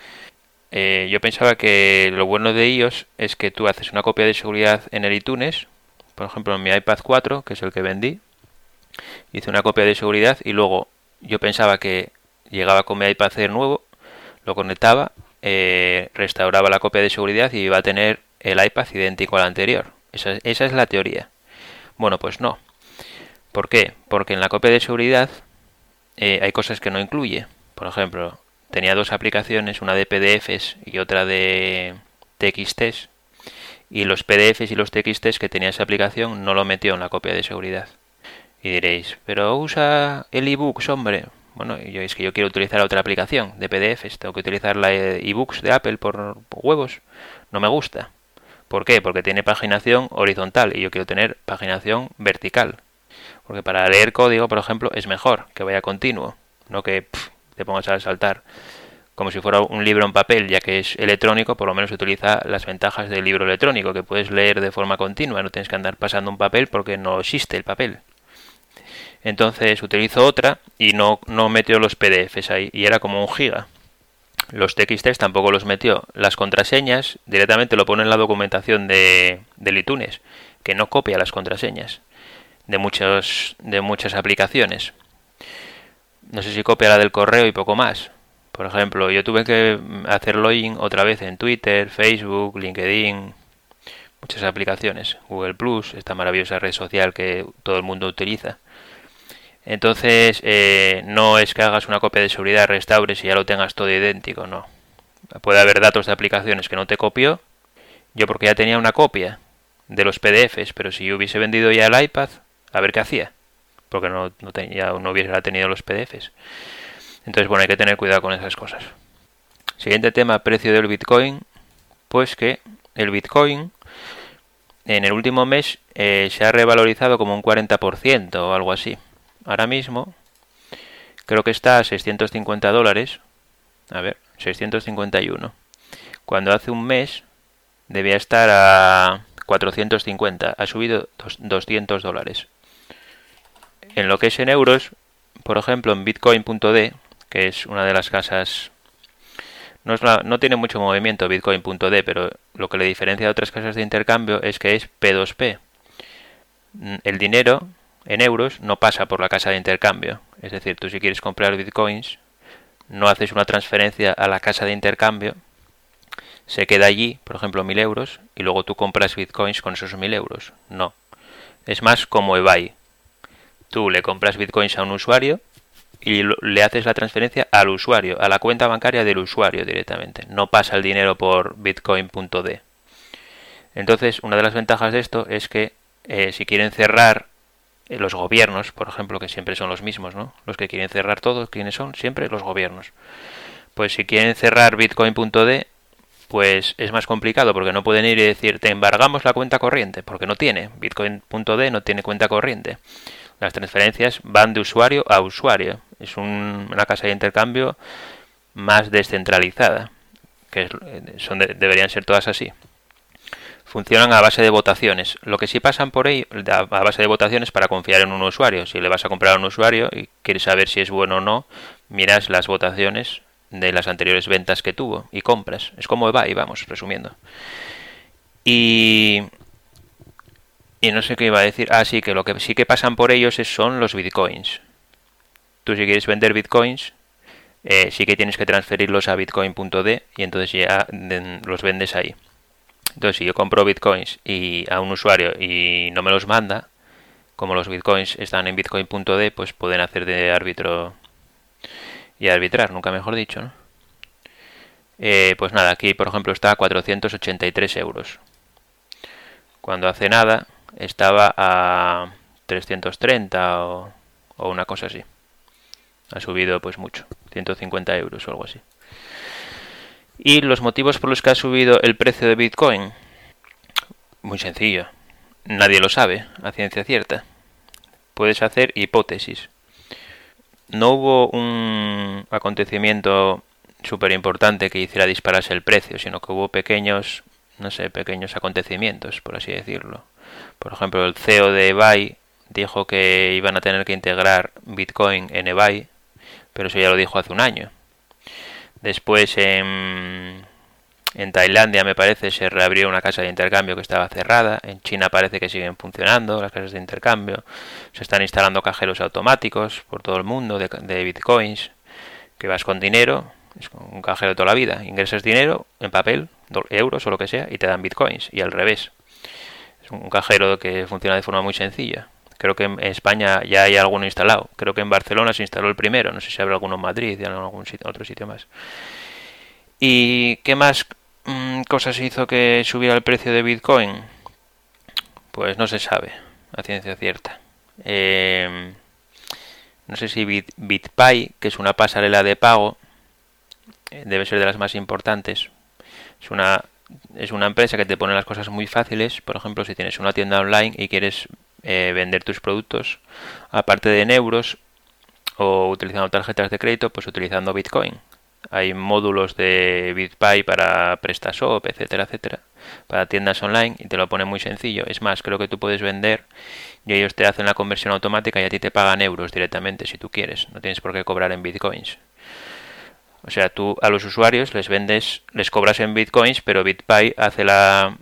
Eh, yo pensaba que lo bueno de ellos es que tú haces una copia de seguridad en el iTunes. Por ejemplo, en mi iPad 4, que es el que vendí, hice una copia de seguridad y luego yo pensaba que llegaba con mi iPad Air nuevo, lo conectaba, eh, restauraba la copia de seguridad y iba a tener el iPad idéntico al anterior. Esa, es la teoría. Bueno, pues no. ¿Por qué? Porque en la copia de seguridad eh, hay cosas que no incluye. Por ejemplo, tenía dos aplicaciones, una de PDFs y otra de TXTs. Y los PDFs y los TXTs que tenía esa aplicación no lo metió en la copia de seguridad. Y diréis, pero usa el ebooks, hombre. Bueno, yo es que yo quiero utilizar otra aplicación de PDFs, tengo que utilizar la ebooks de Apple por huevos. No me gusta. ¿Por qué? Porque tiene paginación horizontal y yo quiero tener paginación vertical. Porque para leer código, por ejemplo, es mejor que vaya continuo, no que te pongas a saltar como si fuera un libro en papel, ya que es electrónico, por lo menos utiliza las ventajas del libro electrónico, que puedes leer de forma continua, no tienes que andar pasando un papel porque no existe el papel. Entonces utilizo otra y no, no metió los PDFs ahí y era como un giga. Los TXTs tampoco los metió. Las contraseñas directamente lo pone en la documentación de, de iTunes, que no copia las contraseñas de, muchos, de muchas aplicaciones. No sé si copia la del correo y poco más. Por ejemplo, yo tuve que hacer login otra vez en Twitter, Facebook, LinkedIn, muchas aplicaciones. Google Plus, esta maravillosa red social que todo el mundo utiliza. Entonces, eh, no es que hagas una copia de seguridad, restaures y ya lo tengas todo idéntico, no. Puede haber datos de aplicaciones que no te copió. Yo porque ya tenía una copia de los PDFs, pero si yo hubiese vendido ya el iPad, a ver qué hacía. Porque no, no, tenía, no hubiera tenido los PDFs. Entonces, bueno, hay que tener cuidado con esas cosas. Siguiente tema, precio del Bitcoin. Pues que el Bitcoin en el último mes eh, se ha revalorizado como un 40% o algo así. Ahora mismo creo que está a 650 dólares. A ver, 651. Cuando hace un mes debía estar a 450. Ha subido 200 dólares. En lo que es en euros, por ejemplo, en bitcoin.d, que es una de las casas no, es no, tiene mucho movimiento Bitcoin.d, pero lo que le diferencia de otras casas de intercambio es que es P2P. Mm, el dinero en euros no pasa por la casa de intercambio. Es decir, tú si quieres comprar bitcoins, no haces una transferencia a la casa de intercambio, se queda allí, por ejemplo, mil euros, y luego tú compras bitcoins con esos mil euros. No. Es más como eBay. Tú le compras bitcoins a un usuario y le haces la transferencia al usuario, a la cuenta bancaria del usuario directamente. No pasa el dinero por bitcoin.d. Entonces, una de las ventajas de esto es que eh, si quieren cerrar eh, los gobiernos, por ejemplo, que siempre son los mismos, ¿no? Los que quieren cerrar todo, ¿quiénes son? Siempre los gobiernos. Pues si quieren cerrar bitcoin.d, pues es más complicado porque no pueden ir y decir, te embargamos la cuenta corriente, porque no tiene. Bitcoin.d no tiene cuenta corriente. Las transferencias van de usuario a usuario. Es una casa de intercambio más descentralizada, que son deberían ser todas así. Funcionan a base de votaciones. Lo que sí pasan por ahí, a base de votaciones para confiar en un usuario. Si le vas a comprar a un usuario y quieres saber si es bueno o no, miras las votaciones de las anteriores ventas que tuvo y compras. Es como va y vamos, resumiendo. Y y no sé qué iba a decir. Ah, sí, que lo que sí que pasan por ellos son los bitcoins. Tú si quieres vender bitcoins, eh, sí que tienes que transferirlos a bitcoin.d y entonces ya los vendes ahí. Entonces si yo compro bitcoins y a un usuario y no me los manda, como los bitcoins están en bitcoin.d, pues pueden hacer de árbitro y arbitrar, nunca mejor dicho, ¿no? Eh, pues nada, aquí por ejemplo está a 483 euros. Cuando hace nada, estaba a 330 o, o una cosa así. Ha subido pues mucho, 150 euros o algo así. ¿Y los motivos por los que ha subido el precio de Bitcoin? Muy sencillo. Nadie lo sabe, a ciencia cierta. Puedes hacer hipótesis. No hubo un acontecimiento súper importante que hiciera dispararse el precio, sino que hubo pequeños, no sé, pequeños acontecimientos, por así decirlo. Por ejemplo, el CEO de eBay dijo que iban a tener que integrar Bitcoin en eBay, pero eso ya lo dijo hace un año. Después en, en Tailandia me parece se reabrió una casa de intercambio que estaba cerrada. En China parece que siguen funcionando las casas de intercambio. Se están instalando cajeros automáticos por todo el mundo de, de bitcoins. Que vas con dinero, es un cajero de toda la vida. Ingresas dinero en papel, euros o lo que sea, y te dan bitcoins. Y al revés un cajero que funciona de forma muy sencilla. Creo que en España ya hay alguno instalado. Creo que en Barcelona se instaló el primero. No sé si habrá alguno en Madrid y en algún sitio, otro sitio más. ¿Y qué más mm, cosas hizo que subiera el precio de Bitcoin? Pues no se sabe, a ciencia cierta. Em, no sé si BitPay, que es una pasarela de pago, eh, debe ser de las más importantes. Es una es una empresa que te pone las cosas muy fáciles. Por ejemplo, si tienes una tienda online y quieres eh, vender tus productos, aparte de en euros o utilizando tarjetas de crédito, pues utilizando Bitcoin. Hay módulos de BitPay para PrestaShop, etcétera, etcétera, para tiendas online y te lo pone muy sencillo. Es más, creo que tú puedes vender y ellos te hacen la conversión automática y a ti te pagan euros directamente si tú quieres. No tienes por qué cobrar en bitcoins. O sea, tú a los usuarios les vendes, les cobras en bitcoins, pero BitPay hace la,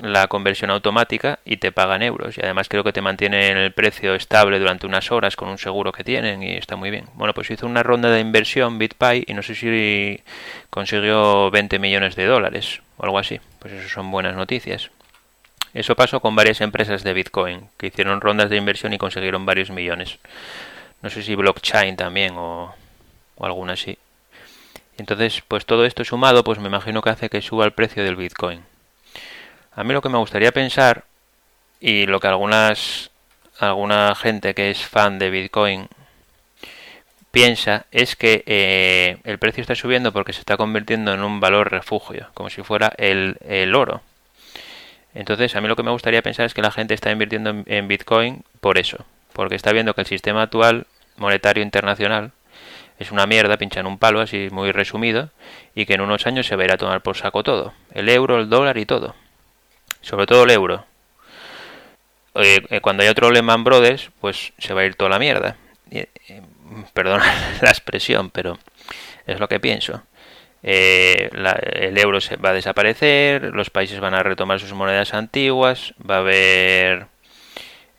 la conversión automática y te pagan euros. Y además creo que te mantienen el precio estable durante unas horas con un seguro que tienen y está muy bien. Bueno, pues hizo una ronda de inversión BitPay y no sé si consiguió 20 millones de dólares o algo así. Pues eso son buenas noticias. Eso pasó con varias empresas de Bitcoin que hicieron rondas de inversión y consiguieron varios millones. No sé si blockchain también o, o alguna así. Entonces, pues todo esto sumado, pues me imagino que hace que suba el precio del Bitcoin. A mí lo que me gustaría pensar, y lo que algunas alguna gente que es fan de Bitcoin piensa, es que eh, el precio está subiendo porque se está convirtiendo en un valor refugio, como si fuera el, el oro. Entonces, a mí lo que me gustaría pensar es que la gente está invirtiendo en, en Bitcoin por eso, porque está viendo que el sistema actual monetario internacional es una mierda, pincha en un palo así muy resumido, y que en unos años se va a ir a tomar por saco todo. El euro, el dólar y todo. Sobre todo el euro. Eh, cuando hay otro Lehman Brothers, pues se va a ir toda la mierda. Eh, perdón la expresión, pero es lo que pienso. Eh, la, el euro se va a desaparecer, los países van a retomar sus monedas antiguas, va a haber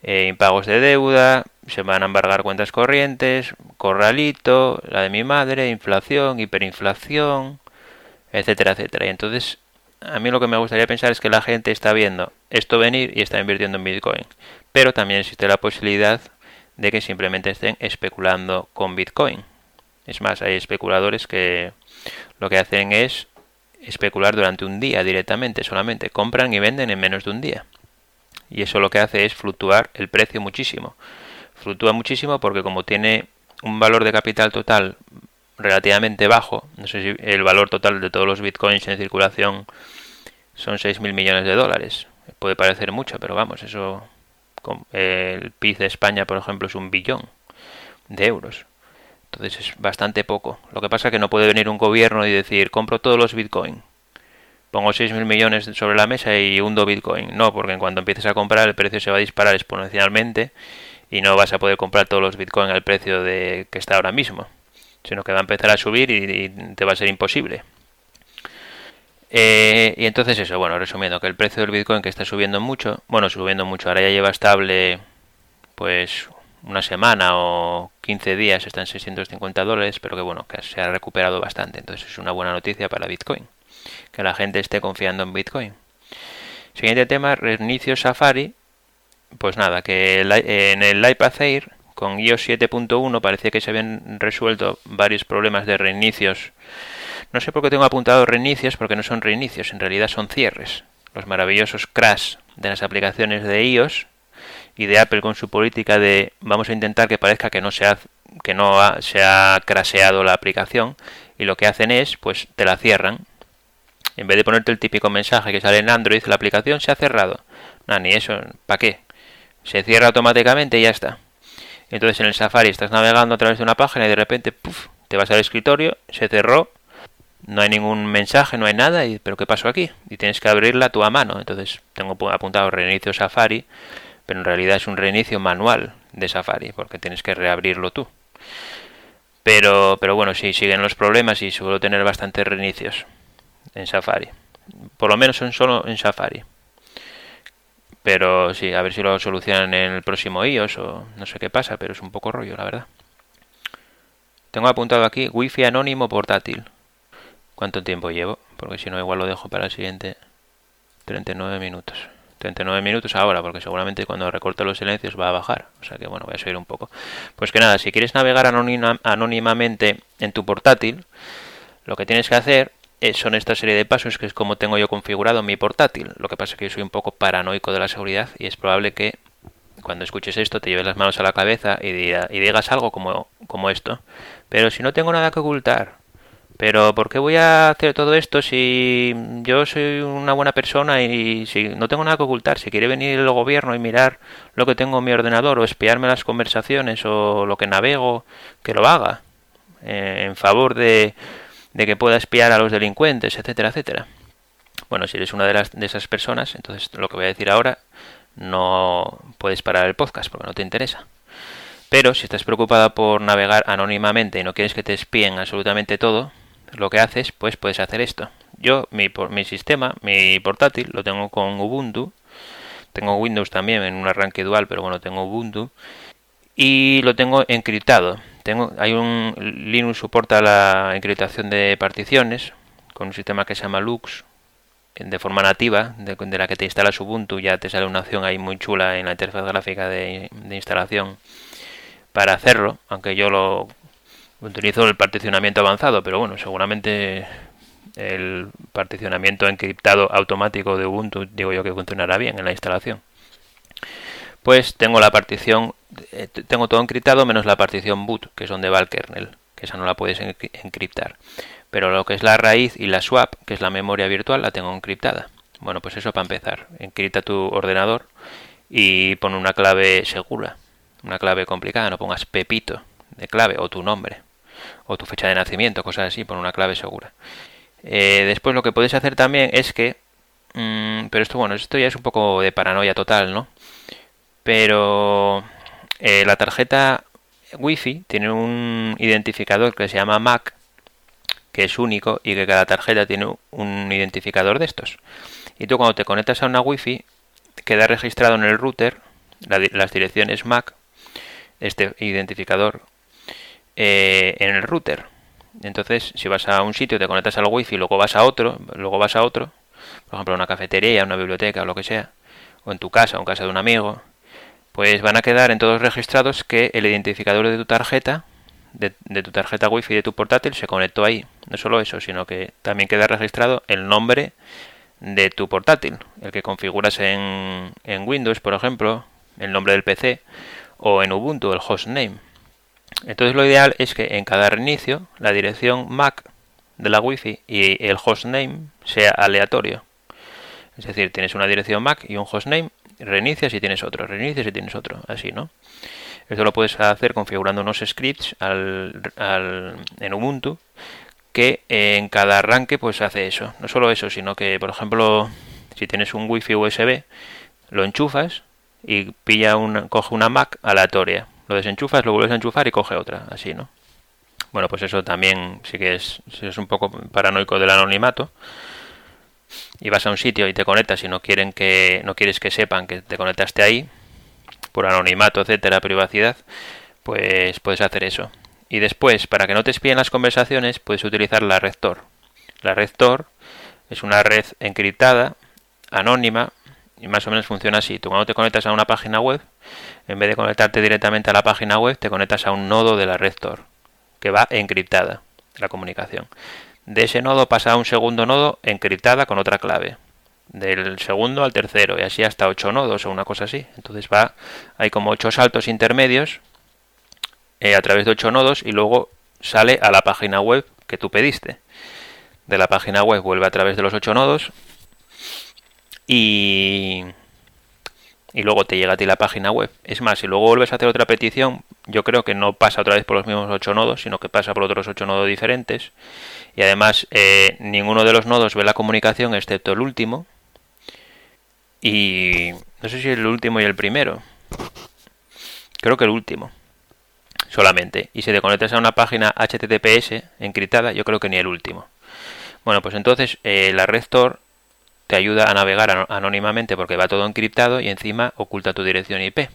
eh, impagos de deuda, se van a embargar cuentas corrientes, corralito, la de mi madre, inflación, hiperinflación, etcétera, etcétera. Y entonces, a mí lo que me gustaría pensar es que la gente está viendo esto venir y está invirtiendo en Bitcoin. Pero también existe la posibilidad de que simplemente estén especulando con Bitcoin. Es más, hay especuladores que lo que hacen es especular durante un día directamente, solamente compran y venden en menos de un día y eso lo que hace es fluctuar el precio muchísimo. Fluctúa muchísimo porque como tiene un valor de capital total relativamente bajo, no sé si el valor total de todos los bitcoins en circulación son 6.000 millones de dólares. Puede parecer mucho, pero vamos, eso el PIB de España, por ejemplo, es un billón de euros. Entonces es bastante poco. Lo que pasa es que no puede venir un gobierno y decir, compro todos los bitcoins pongo 6.000 millones sobre la mesa y hundo Bitcoin. No, porque en cuanto empieces a comprar el precio se va a disparar exponencialmente y no vas a poder comprar todos los Bitcoin al precio de que está ahora mismo, sino que va a empezar a subir y, te va a ser imposible. Eh, y entonces eso, bueno, resumiendo, que el precio del Bitcoin que está subiendo mucho, bueno, subiendo mucho, ahora ya lleva estable pues una semana o 15 días, está en 650 dólares, pero que bueno, que se ha recuperado bastante, entonces es una buena noticia para Bitcoin que la gente esté confiando en Bitcoin. Siguiente tema, reinicio Safari. Pues nada, que en el iPad Air con iOS 7.1 parecía que se habían resuelto varios problemas de reinicios. No sé por qué tengo apuntado reinicios, porque no son reinicios, en realidad son cierres. Los maravillosos crash de las aplicaciones de iOS y de Apple con su política de vamos a intentar que parezca que no se ha, que no se ha craseado la aplicación y lo que hacen es pues te la cierran en vez de ponerte el típico mensaje que sale en Android, la aplicación se ha cerrado. No, ni eso, ¿para qué? Se cierra automáticamente y ya está. Entonces en el Safari estás navegando a través de una página y de repente puff, te vas al escritorio, se cerró, no hay ningún mensaje, no hay nada, y, pero ¿qué pasó aquí? Y tienes que abrirla tú a mano. Entonces tengo apuntado reinicio Safari, pero en realidad es un reinicio manual de Safari, porque tienes que reabrirlo tú. Pero, pero bueno, sí, siguen los problemas y suelo tener bastantes reinicios en Safari. Por lo menos son solo en Safari. Pero sí, a ver si lo solucionan en el próximo iOS o no sé qué pasa, pero es un poco rollo, la verdad. Tengo apuntado aquí Wi-Fi anónimo portátil. ¿Cuánto tiempo llevo? Porque si no, igual lo dejo para el siguiente. 39 minutos. 39 minutos ahora, porque seguramente cuando recorte los silencios va a bajar. O sea que bueno, voy a subir un poco. Pues que nada, si quieres navegar anónimamente en tu portátil, lo que tienes que hacer son esta serie de pasos que es como tengo yo configurado mi portátil. Lo que pasa es que yo soy un poco paranoico de la seguridad y es probable que cuando escuches esto te lleves las manos a la cabeza y, digas algo como, como esto. Pero si no tengo nada que ocultar, pero ¿por qué voy a hacer todo esto si yo soy una buena persona y si no tengo nada que ocultar? Si quiere venir el gobierno y mirar lo que tengo en mi ordenador o espiarme las conversaciones o lo que navego, que lo haga. Eh, en favor de de que pueda espiar a los delincuentes, etcétera, etcétera. Bueno, si eres una de, las, de esas personas, entonces lo que voy a decir ahora no puedes parar el podcast porque no te interesa. Pero si estás preocupada por navegar anónimamente y no quieres que te espíen absolutamente todo, lo que haces, pues puedes hacer esto. Yo, mi, mi sistema, mi portátil, lo tengo con Ubuntu. Tengo Windows también en un arranque dual, pero bueno, tengo Ubuntu. Y lo tengo encriptado. Tengo, hay un Linux soporta la encriptación de particiones con un sistema que se llama Lux de forma nativa, de, la que te instalas Ubuntu, ya te sale una opción ahí muy chula en la interfaz gráfica de, de instalación para hacerlo, aunque yo lo utilizo el particionamiento avanzado, pero bueno, seguramente el particionamiento encriptado automático de Ubuntu digo yo que funcionará bien en la instalación. Pues tengo la partición, eh, tengo todo encriptado menos la partición boot, que es donde va el kernel, que esa no la puedes encriptar. Pero lo que es la raíz y la swap, que es la memoria virtual, la tengo encriptada. Bueno, pues eso para empezar. Encripta tu ordenador y pon una clave segura una clave complicada, no pongas Pepito de clave o tu nombre o tu fecha de nacimiento, cosas así, pon una clave segura. Eh, después lo que puedes hacer también es que, mm, pero esto bueno, esto ya es un poco de paranoia total, ¿no? Pero eh, la tarjeta Wi-Fi tiene un identificador que se llama MAC, que es único y que cada tarjeta tiene un identificador de estos. Y tú cuando te conectas a una Wi-Fi queda registrado en el router las direcciones MAC este identificador eh, en el router. Entonces, si vas a un sitio, te conectas al wifi, luego vas a otro, luego vas a otro, por ejemplo, a una cafetería, una biblioteca o lo que sea, o en tu casa, o en casa de un amigo, pues van a quedar en todos registrados que el identificador de tu tarjeta, de, tu tarjeta wifi de tu portátil, se conectó ahí. No solo eso, sino que también queda registrado el nombre de tu portátil, el que configuras en, en Windows, por ejemplo, el nombre del PC, o en Ubuntu el hostname. Entonces lo ideal es que en cada reinicio la dirección MAC de la Wi-Fi y el hostname sea aleatorio. Es decir, tienes una dirección MAC y un hostname, reinicias y tienes otro, reinicias y tienes otro, así, ¿no? Esto lo puedes hacer configurando unos scripts al, en Ubuntu que en cada arranque pues hace eso. No solo eso, sino que, por ejemplo, si tienes un Wi-Fi USB, lo enchufas y pilla una, coge una Mac aleatoria. Lo desenchufas, lo vuelves a enchufar y coge otra, así, ¿no? Bueno, pues eso también sí que es, es un poco paranoico del anonimato. Y vas a un sitio y te conectas y no quieren que no quieres que sepan que te conectaste ahí por anonimato, etcétera, privacidad, pues puedes hacer eso. Y después, para que no te espíen las conversaciones, puedes utilizar la red Tor. La red Tor es una red encriptada, anónima, y más o menos funciona así. Tú cuando te conectas a una página web, en vez de conectarte directamente a la página web, te conectas a un nodo de la red Tor, que va encriptada la comunicación. De ese nodo pasa a un segundo nodo encriptada con otra clave. Del segundo al tercero, y así hasta ocho nodos o una cosa así. Entonces va, hay como ocho saltos intermedios eh, a través de ocho nodos y luego sale a la página web que tú pediste. De la página web vuelve a través de los ocho nodos y, y luego te llega a ti la página web. Es más, si luego vuelves a hacer otra petición, yo creo que no pasa otra vez por los mismos ocho nodos, sino que pasa por otros ocho nodos diferentes. Y además, eh, ninguno de los nodos ve la comunicación excepto el último. Y no sé si el último y el primero. Creo que el último. Solamente. Y si te conectas a una página HTTPS encriptada, yo creo que ni el último. Bueno, pues entonces eh, la red Tor te ayuda a navegar anónimamente porque va todo encriptado y encima oculta tu dirección IP,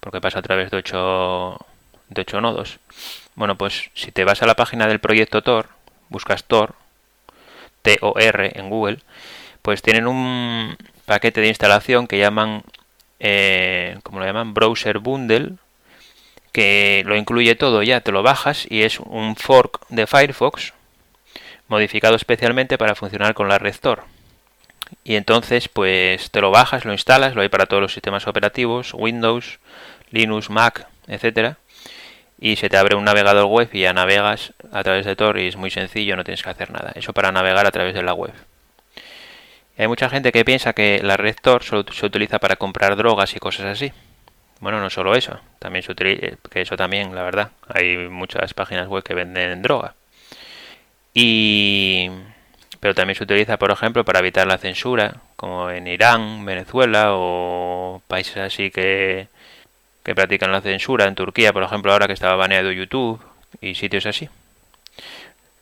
porque pasa a través de 8, de 8 nodos. Bueno, pues si te vas a la página del proyecto Tor, buscas Tor, T-O-R en Google, pues tienen un paquete de instalación que llaman, eh, lo llaman? Browser Bundle, que lo incluye todo ya, te lo bajas y es un fork de Firefox modificado especialmente para funcionar con la red Tor y entonces pues te lo bajas, lo instalas, lo hay para todos los sistemas operativos, Windows, Linux, Mac, etcétera, y se te abre un navegador web y ya navegas a través de Tor y es muy sencillo, no tienes que hacer nada. Eso para navegar a través de la web. hay mucha gente que piensa que la red Tor solo se utiliza para comprar drogas y cosas así. Bueno, no solo eso, también se utiliza, que eso también, la verdad, hay muchas páginas web que venden droga. Y pero también se utiliza, por ejemplo, para evitar la censura, como en Irán, Venezuela o países así que, que practican la censura. En Turquía, por ejemplo, ahora que estaba baneado YouTube y sitios así.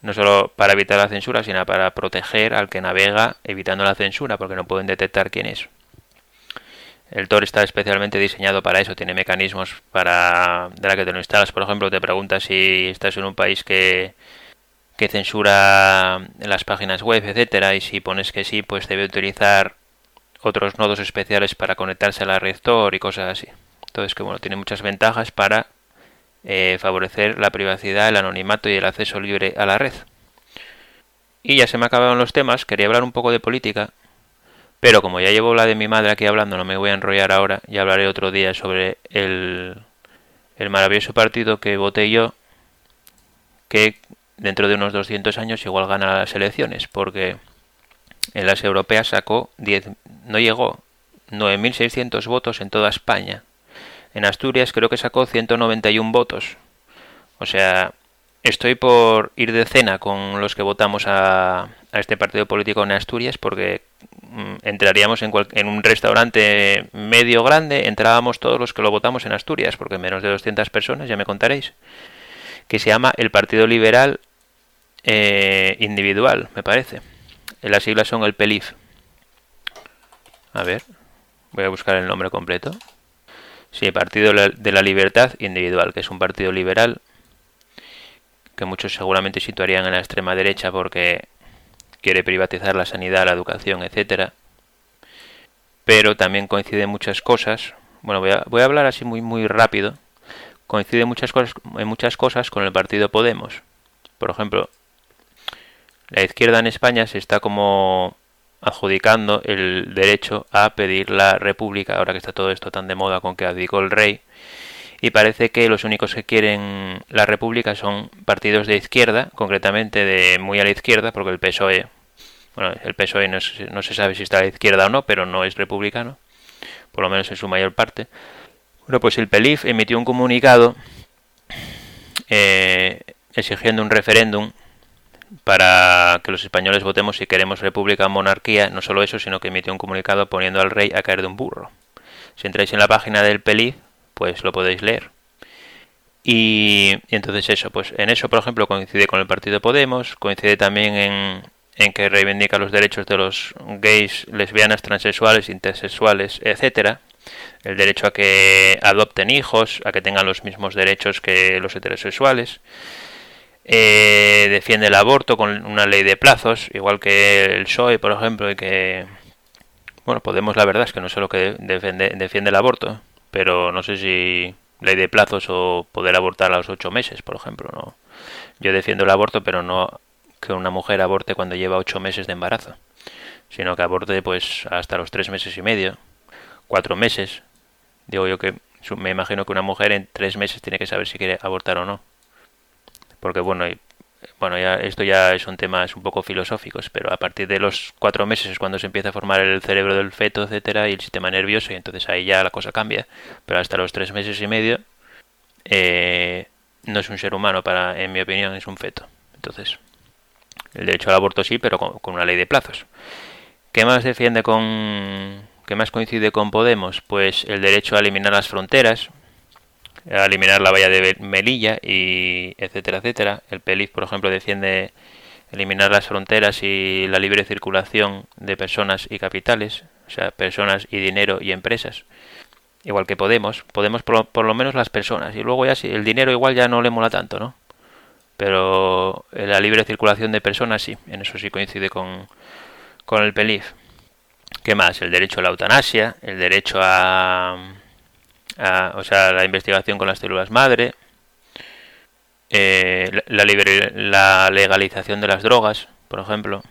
No solo para evitar la censura, sino para proteger al que navega evitando la censura, porque no pueden detectar quién es. El Tor está especialmente diseñado para eso, tiene mecanismos para de la que te lo instalas, por ejemplo, te preguntas si estás en un país que que censura las páginas web, etcétera, y si pones que sí, pues debe utilizar otros nodos especiales para conectarse a la red Tor y cosas así. Entonces, que bueno, tiene muchas ventajas para eh, favorecer la privacidad, el anonimato y el acceso libre a la red. Y ya se me acabaron los temas, quería hablar un poco de política, pero como ya llevo la de mi madre aquí hablando, no me voy a enrollar ahora, y hablaré otro día sobre el, el maravilloso partido que voté yo, que dentro de unos 200 años igual gana las elecciones, porque en las europeas sacó 10, no llegó 9.600 votos en toda España. En Asturias creo que sacó 191 votos. O sea, estoy por ir de cena con los que votamos a, este partido político en Asturias porque mm, entraríamos en, en, un restaurante medio grande, entrábamos todos los que lo votamos en Asturias, porque menos de 200 personas, ya me contaréis, que se llama el Partido Liberal eh, individual, me parece. Las siglas son el PELIF. A ver, voy a buscar el nombre completo. Sí, Partido de la Libertad Individual, que es un partido liberal que muchos seguramente situarían en la extrema derecha porque quiere privatizar la sanidad, la educación, etcétera. Pero también coincide muchas cosas. Bueno, voy a, voy a hablar así muy muy rápido. Coincide muchas cosas, en muchas cosas con el partido Podemos. Por ejemplo, la izquierda en España se está como adjudicando el derecho a pedir la república, ahora que está todo esto tan de moda con que abdicó el rey, y parece que los únicos que quieren la república son partidos de izquierda, concretamente de muy a la izquierda, porque el PSOE, bueno, el PSOE no, no se sabe si está a la izquierda o no, pero no es republicano, por lo menos en su mayor parte. Bueno, pues el PELIF emitió un comunicado eh, exigiendo un referéndum para que los españoles votemos si queremos república o monarquía, no solo eso, sino que emitió un comunicado poniendo al rey a caer de un burro. Si entráis en la página del PELI, pues lo podéis leer. Y, entonces eso, pues en eso, por ejemplo, coincide con el partido Podemos, coincide también en, en que reivindica los derechos de los gays, lesbianas, transexuales, intersexuales, etcétera, el derecho a que adopten hijos, a que tengan los mismos derechos que los heterosexuales, eh, defiende el aborto con una ley de plazos, igual que el PSOE, por ejemplo, y que, bueno, Podemos la verdad es que no sé lo que defiende, defiende el aborto, pero no sé si ley de plazos o poder abortar a los ocho meses, por ejemplo, no. Yo defiendo el aborto, pero no que una mujer aborte cuando lleva ocho meses de embarazo, sino que aborte pues hasta los tres meses y medio, cuatro meses. Digo yo que me imagino que una mujer en tres meses tiene que saber si quiere abortar o no porque bueno, bueno, ya esto ya son temas un poco filosóficos, pero a partir de los cuatro meses es cuando se empieza a formar el cerebro del feto, etcétera, y el sistema nervioso, y entonces ahí ya la cosa cambia. Pero hasta los tres meses y medio eh, no es un ser humano, para, en mi opinión, es un feto. Entonces, el derecho al aborto sí, pero con, con una ley de plazos. ¿Qué más defiende con, qué más coincide con Podemos? Pues el derecho a eliminar las fronteras, a eliminar la valla de Melilla y etcétera, etcétera. El PELIF, por ejemplo, defiende eliminar las fronteras y la libre circulación de personas y capitales, o sea, personas y dinero y empresas. Igual que Podemos, Podemos por, por lo menos las personas y luego ya si el dinero igual ya no le mola tanto, ¿no? Pero la libre circulación de personas sí, en eso sí coincide con, con el PELIF. ¿Qué más? El derecho a la eutanasia, el derecho a o sea, la investigación con las células madre, eh, la, la legalización de las drogas, por ejemplo.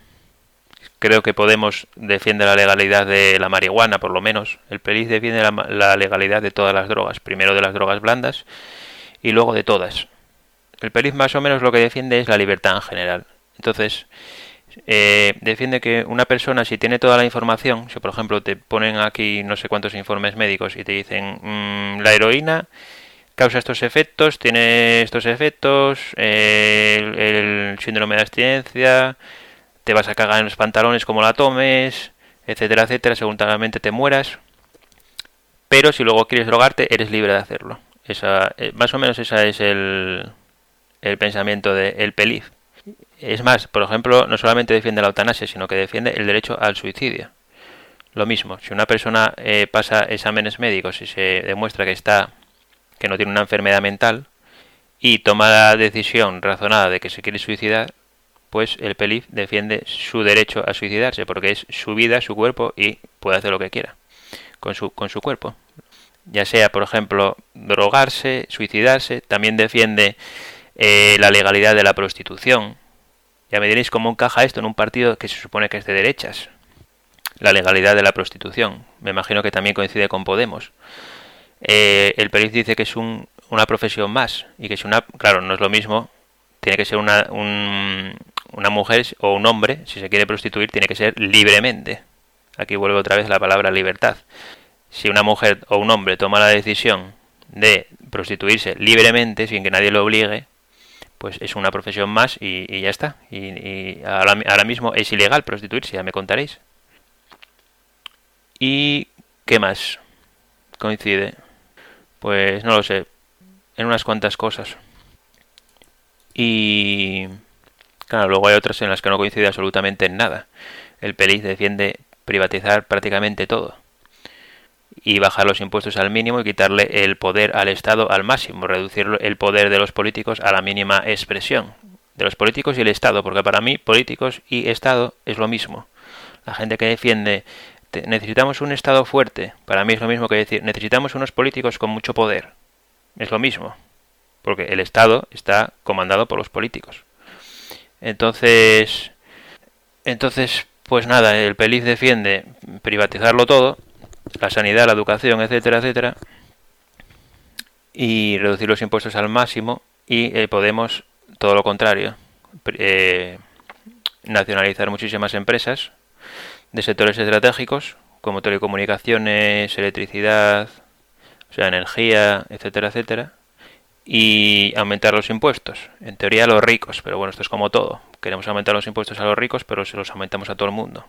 Creo que Podemos defiende la legalidad de la marihuana, por lo menos. El PELIZ defiende la, la legalidad de todas las drogas. Primero de las drogas blandas y luego de todas. El PELIZ más o menos lo que defiende es la libertad en general. Entonces, eh, defiende que una persona si tiene toda la información, si por ejemplo te ponen aquí no sé cuántos informes médicos y te dicen mm, la heroína causa estos efectos, tiene estos efectos, el, síndrome de abstinencia, te vas a cagar en los pantalones como la tomes, etcétera, etcétera, seguramente te mueras. Pero si luego quieres drogarte, eres libre de hacerlo. Esa, eh, más o menos ese es el, el pensamiento del el PELIF. Es más, por ejemplo, no solamente defiende la eutanasia, sino que defiende el derecho al suicidio. Lo mismo, si una persona eh, pasa exámenes médicos y se demuestra que está que no tiene una enfermedad mental y toma la decisión razonada de que se quiere suicidar, pues el PELIF defiende su derecho a suicidarse, porque es su vida, su cuerpo y puede hacer lo que quiera con su, con su cuerpo. Ya sea, por ejemplo, drogarse, suicidarse, también defiende eh, la legalidad de la prostitución. Ya me diréis cómo encaja esto en un partido que se supone que es de derechas. La legalidad de la prostitución. Me imagino que también coincide con Podemos. Eh, el PELIF dice que es un, una profesión más y que es una... Claro, no es lo mismo. Tiene que ser una, un, una mujer o un hombre, si se quiere prostituir, tiene que ser libremente. Aquí vuelve otra vez la palabra libertad. Si una mujer o un hombre toma la decisión de prostituirse libremente, sin que nadie lo obligue, pues es una profesión más y, ya está. Y, ahora, ahora, mismo es ilegal prostituirse, ya me contaréis. ¿Y qué más coincide? Pues no lo sé, en unas cuantas cosas. Y Claro, luego hay otras en las que no coincide absolutamente en nada. El PELIZ defiende privatizar prácticamente todo y bajar los impuestos al mínimo y quitarle el poder al Estado al máximo, reducir el poder de los políticos a la mínima expresión. De los políticos y el Estado, porque para mí políticos y Estado es lo mismo. La gente que defiende necesitamos un Estado fuerte, para mí es lo mismo que decir necesitamos unos políticos con mucho poder. Es lo mismo, porque el Estado está comandado por los políticos. Entonces, entonces, pues nada, el PELIF defiende privatizarlo todo, la sanidad, la educación, etcétera, etcétera, y reducir los impuestos al máximo y eh, Podemos todo lo contrario, eh, nacionalizar muchísimas empresas de sectores estratégicos como telecomunicaciones, electricidad, o sea, energía, etcétera, etcétera, y aumentar los impuestos. En teoría a los ricos, pero bueno, esto es como todo. Queremos aumentar los impuestos a los ricos, pero se los aumentamos a todo el mundo.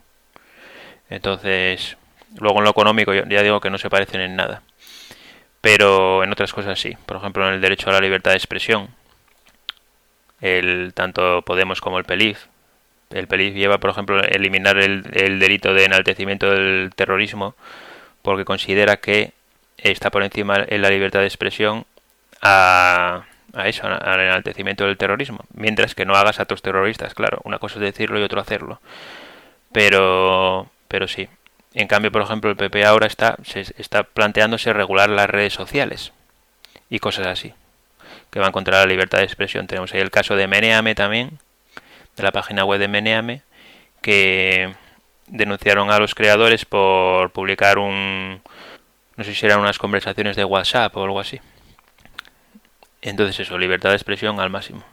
Entonces, luego en lo económico ya digo que no se parecen en nada. Pero en otras cosas sí. Por ejemplo, en el derecho a la libertad de expresión. El, tanto Podemos como el PELIF. El PELIF lleva, por ejemplo, eliminar el, el delito de enaltecimiento del terrorismo porque considera que está por encima en la libertad de expresión a, eso, al enaltecimiento del terrorismo. Mientras que no hagas actos terroristas, claro. Una cosa es decirlo y otro hacerlo. Pero, pero sí. En cambio, por ejemplo, el PP ahora está, se está planteándose regular las redes sociales y cosas así, que van contra la libertad de expresión. Tenemos ahí el caso de Meneame también, de la página web de Meneame, que denunciaron a los creadores por publicar un, no sé si eran unas conversaciones de WhatsApp o algo así. Entonces eso, libertad de expresión al máximo.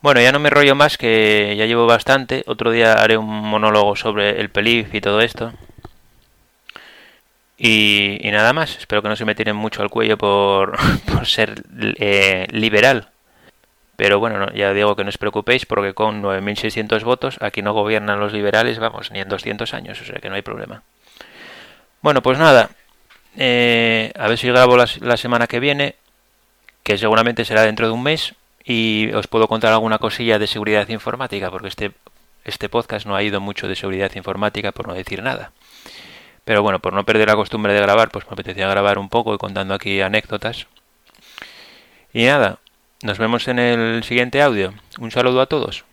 Bueno, ya no me rollo más, que ya llevo bastante. Otro día haré un monólogo sobre el pelif y todo esto. Y, nada más. Espero que no se me tiren mucho al cuello por, ser eh, liberal. Pero bueno, ya digo que no os preocupéis porque con 9.600 votos aquí no gobiernan los liberales, vamos, ni en 200 años, o sea que no hay problema. Bueno, pues nada. Eh, a ver si grabo la semana que viene que seguramente será dentro de un mes y os puedo contar alguna cosilla de seguridad informática, porque este, este podcast no ha ido mucho de seguridad informática, por no decir nada. Pero bueno, por no perder la costumbre de grabar, pues me apetecía grabar un poco y contando aquí anécdotas. Y nada, nos vemos en el siguiente audio. Un saludo a todos.